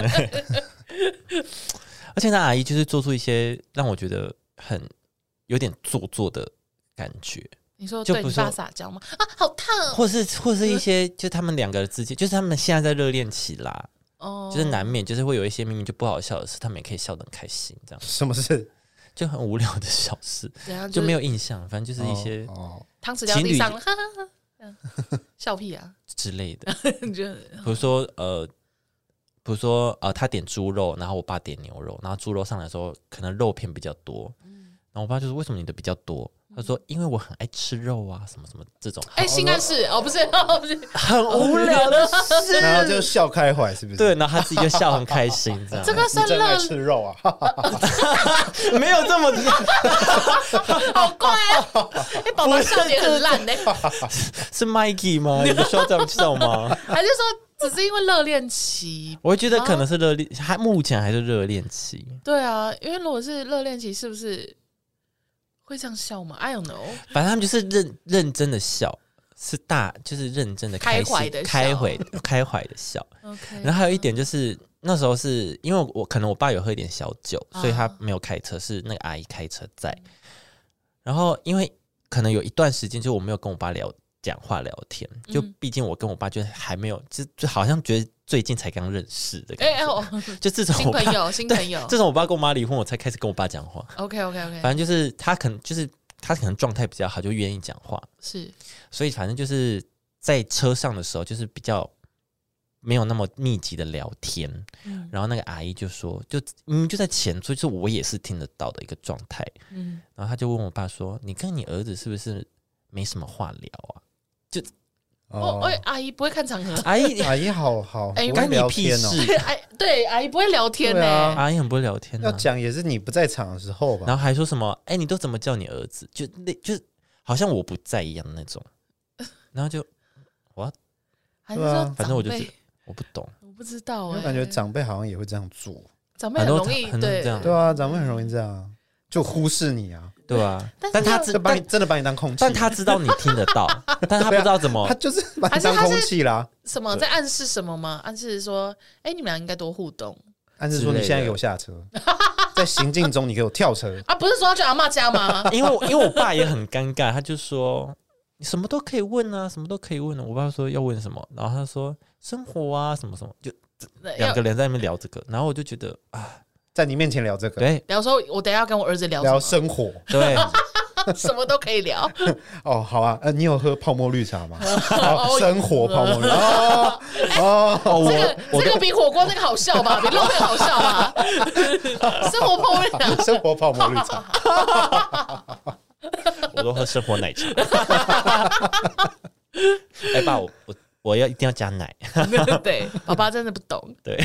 而且那阿姨就是做出一些让我觉得很有点做作的感觉，你说就不是对你爸撒娇吗？啊，好烫哦！或是或是一些就他们两个之间，就是他们现在在热恋期啦，哦就是难免就是会有一些明明就不好笑的事，他们也可以笑得很开心，这样什么事？就很无聊的小事，怎样就没有有印象，反正就是一些哦，汤匙掉地上了，哈哈哈这样笑屁啊！之类的，你觉得比如说呃，比如说呃，他点猪肉，然后我爸点牛肉，然后猪肉上来的时候，可能肉片比较多，然后我爸就说为什么你的比较多？他说因为我很爱吃肉啊，什么什么这种哎，性暗示哦，不是，哦，不是，很无聊的事。然后就笑开怀，是不是？对，，然后他自己就笑很开心，这样这个你算真爱，吃肉啊！没有这么好怪啊！哎，宝宝笑点很烂呢，是 Mikey 吗？你不需要这样笑吗？还是说只是因为热恋期？我会觉得可能是热恋，还目前还是热恋期。对啊，因为如果是热恋期，是不是会这样笑吗？I don't know。反正他们就是认认真的笑，是大就是认真的开怀地笑开怀 开怀的笑。OK，然后还有一点就是那时候是因为我可能我爸有喝一点小酒，啊所以他没有开车，是那个阿姨开车载。然后因为可能有一段时间，就我没有跟我爸聊讲话聊天，就嗯毕竟我跟我爸就还没有，就就好像觉得最近才刚认识的感哎哎 就自从新朋友，新朋友自从我爸跟我妈离婚，我才开始跟我爸讲话。，OK OK OK，反正就是他可能就是他可能状态比较好，就愿意讲话。是所以反正就是在车上的时候，就是比较没有那么密集的聊天。嗯然后那个阿姨就说，就明明就在前座，就是我也是听得到的一个状态。嗯，然后他就问我爸说：“你跟你儿子是不是没什么话聊啊哦，哎，阿姨不会看场合？”，阿姨，阿姨好好，哎不会干你屁聊天哦。事！哎，对，阿姨不会聊天呢。阿姨很不会聊天、要啊，讲也是你不在场的时候吧？然后还说什么：“哎、你都怎么叫你儿子？”就那就是好像我不在一样的那种。然后就还是说对啊反正我就是我不懂，我不知道哎，我感觉长辈好像也会这样做。长辈很容易对很多很多这样对啊，长辈很容易这样啊，就忽视你啊，对啊、但他知就把你真的把你当空气。但他知道你听得到，但他不知道怎么他就是把你当空气啦，什么在暗示什么吗？暗示说，哎，你们俩应该多互动暗示说你现在给我下车，在行进中你给我跳车。啊！不是说要去阿妈家吗？因为我因为我爸也很尴尬，他就说你什么都可以问啊，什么都可以问、啊。我爸说要问什么，然后他说生活啊什么什么，就两个人在那边聊这个，然后我就觉得啊，在你面前聊这个，对。聊说，我等一下要跟我儿子聊聊，生活。对，什么都可以聊。哦，好啊，呃，你有喝泡沫绿茶吗？好，生活泡沫绿茶。哦，哦，这个这个比火锅那个好笑吧？比肉片好笑吧？生活泡沫绿茶，生活泡沫绿茶，我都喝生活奶茶。哎、爸，我我我要一定要加奶，对，爸爸真的不懂。对，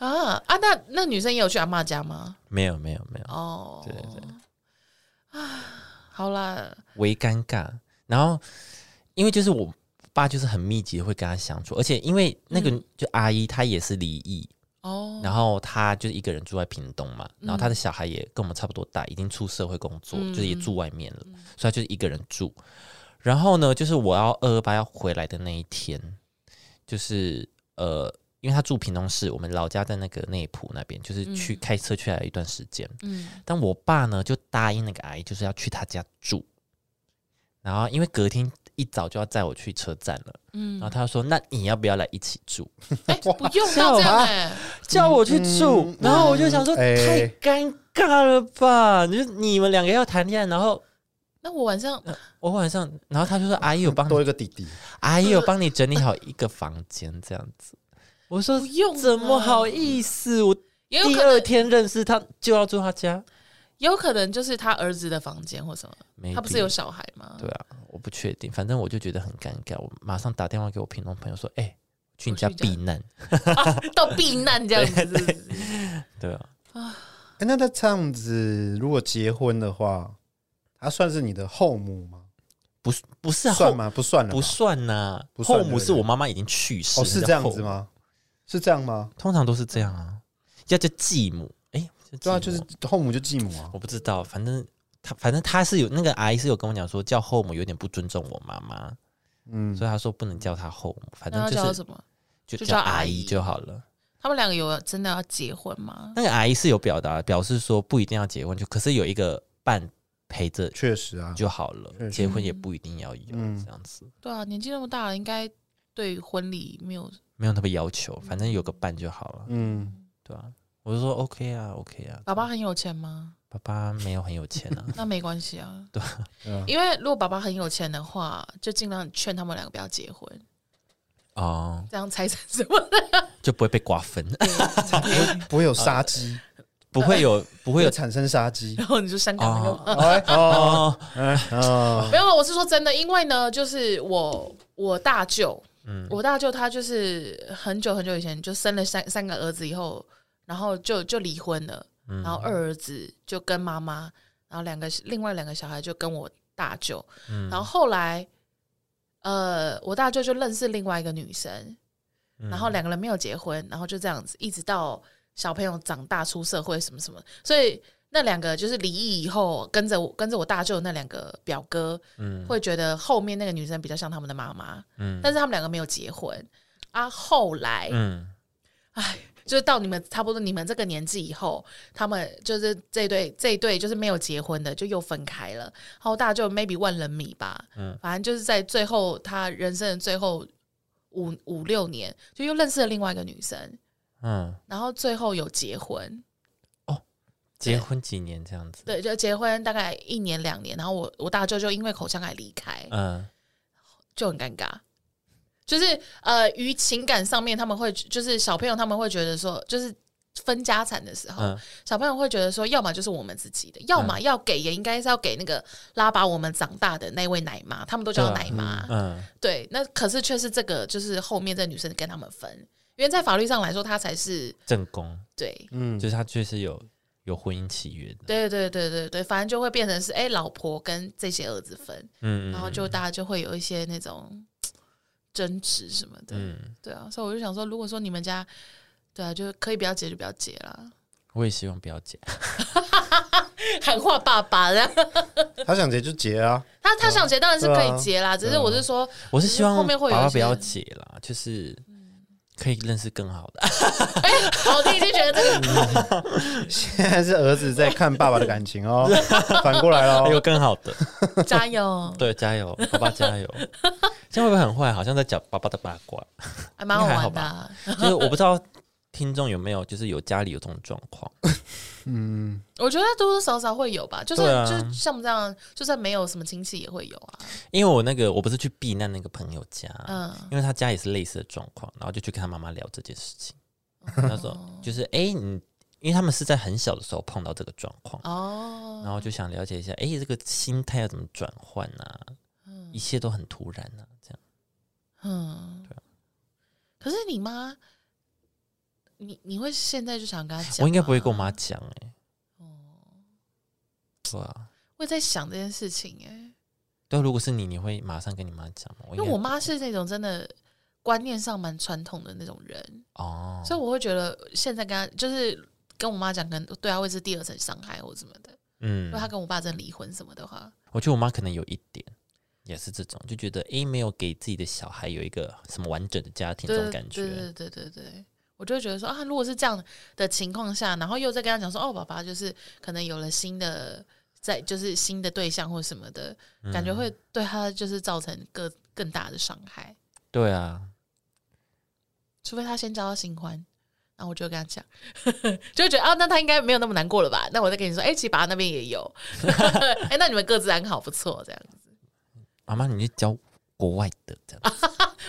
啊啊！那那女生也有去阿妈家吗？没有没有没有，哦，对对对。好啦，微尴尬。然后因为就是我爸就是很密集的会跟他相处，而且因为那个就阿姨她也是离异，哦，然后她就是一个人住在屏东嘛，然后她的小孩也跟我们差不多大，已经出社会工作，嗯就是也住外面了，所以她就是一个人住。然后呢，就是我要二二八要回来的那一天，就是呃，因为他住屏东市，我们老家在那个内埔那边，就是去开车去了一段时间。嗯但我爸呢就答应那个阿姨，就是要去他家住。然后因为隔天一早就要载我去车站了，嗯然后嗯，他说：“那你要不要来一起住？哎，不用到这样哎，叫我去住。嗯然后我就想说，哎太尴尬了吧？就是你们两个要谈恋爱，然后那我晚上我晚上，然后他就说：“阿姨有帮多，一个弟弟，阿姨有帮你整理好一个房间，这样子。”我说不用：“怎么好意思？我有可能，二天认识他就要住他家，有可能就是他儿子的房间或什么，没他不是有小孩吗？对啊，我不确定，反正我就觉得很尴尬。我马上打电话给我屏东朋友说：“哎、去你家我去你家避难。到避难这样子是不是，” 对啊，哎，那他这样子，如果结婚的话，他算是你的后母吗？不是不是啊后算吗？不算了吧，不算呐、不算后母对不对是我妈妈已经去世，哦，是这样？子吗？是这样吗？通常都是这样啊，要叫继母。哎、是对啊，就是后母就继母啊我。不知道，反正他反正他是有那个阿姨是有跟我讲说，叫后母有点不尊重我妈妈，嗯，所以他说不能叫她后母，反正就是什么？就就叫叫阿姨就好了。他们两个有真的要结婚吗？那个阿姨是有表达，表示说不一定要结婚，就可是有一个伴陪着确实啊，就好了结婚也不一定要有嗯这样子，对啊，年纪那么大了，应该对婚礼没有没有特别要求，反正有个伴就好了，嗯，对啊。我就说 OK 啊，OK 啊。爸爸很有钱吗？爸爸没有很有钱啊，那没关系啊，对啊 因为如果爸爸很有钱的话，就尽量劝他们两个不要结婚，哦，这样财产什么的 就不会被瓜分，不会有杀机，不会有不会有产生杀机。然后你就香港那个吗。哎哦哦，哎哦，没有，我是说真的，因为呢，就是我我大舅，嗯。我大舅他就是很久很久以前就生了三三个儿子以后，然后就就离婚了，嗯。然后二儿子就跟妈妈，然后两个另外两个小孩就跟我大舅，嗯。然后后来呃，我大舅就认识另外一个女生，嗯。然后两个人没有结婚，然后就这样子一直到小朋友长大出社会什么什么，所以那两个就是离异以后，跟着我跟着我大舅那两个表哥，嗯会觉得后面那个女生比较像他们的妈妈，嗯但是他们两个没有结婚啊。后来，嗯哎、就是到你们差不多你们这个年纪以后，他们就是这一对这一对就是没有结婚的，就又分开了。然后大舅 maybe 万人迷吧，嗯反正就是在最后他人生的最后五五六年，就又认识了另外一个女生，嗯，然后最后有结婚，结婚几年这样子，对，就结婚大概一年两年，然后我我大舅就因为口腔癌离开，嗯。就很尴尬。就是呃，于情感上面，他们会就是小朋友他们会觉得说，就是分家产的时候，嗯。小朋友会觉得说，要么就是我们自己的，要么要给也应该是要给那个拉把我们长大的那位奶妈，他们都叫奶妈。嗯对，那可是却是这个，就是后面这女生跟他们分，因为在法律上来说，她才是正宫，对。嗯。就是她确实有有婚姻契约的，对对对对对，反正就会变成是哎，老婆跟这些儿子分，嗯，嗯然后就大家就会有一些那种争执什么的。嗯，对啊，所以我就想说，如果说你们家对啊，就是可以不要结就不要结啦。我也希望不要结，喊话爸爸的，他想结就结啊，他他想结当然是可以结啦，只是我是说，我是希望后面会有不要结啦，就是可以认识更好的，哎，我弟就觉得这个。现在是儿子在看爸爸的感情哦，反过来哦有，更好的，加油，对，加油，爸爸加油，这样会不会很坏？好像在讲爸爸的八卦，还蛮好玩的啊。就是我不知道听众有没有，就是有家里有这种状况，嗯，我觉得多多少少会有吧，就是对啊就是像我们这样，就算没有什么亲戚也会有啊。因为我那个我不是去避难那个朋友家，嗯，因为他家也是类似的状况，然后就去跟他妈妈聊这件事情。他说，就是哎、诶你因为他们是在很小的时候碰到这个状况，哦，然后就想了解一下，哎、这个心态要怎么转换啊？一切都很突然啊，这样。嗯，对啊可是你妈，你你会现在就想跟他讲？我应该不会跟我妈。讲，哎，哦，对啊，我也在想这件事情哎、对，如果是你，你会马上跟你妈讲吗？因为我妈是那种真的观念上蛮传统的那种人，哦，所以我会觉得现在跟她就是跟我妈讲，跟对她会是第二层伤害或什么的。嗯如果她跟我爸真的离婚什么的话，我觉得我妈可能有一点也是这种，就觉得哎、诶没有给自己的小孩有一个什么完整的家庭这种感觉。对对对对对，我就会觉得说啊，如果是这样的情况下，然后又再跟他讲说，哦，爸爸就是可能有了新的在就是新的对象或什么的，感嗯觉会对他就是造成更更大的伤害，对啊，除非他先交到新欢。那我就会跟他讲，就会觉得啊，那他应该没有那么难过了吧？那我再跟你说，哎、其实爸爸那边也有，哎、那你们各自安好，不错，这样子。妈妈，你去教国外的这样子，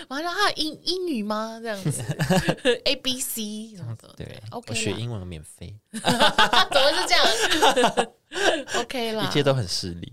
完了，他有英英语吗？这样子，A B C 什么的，对，OK，我学英文免费，怎么会是这样？OK 啦，一切都很势利。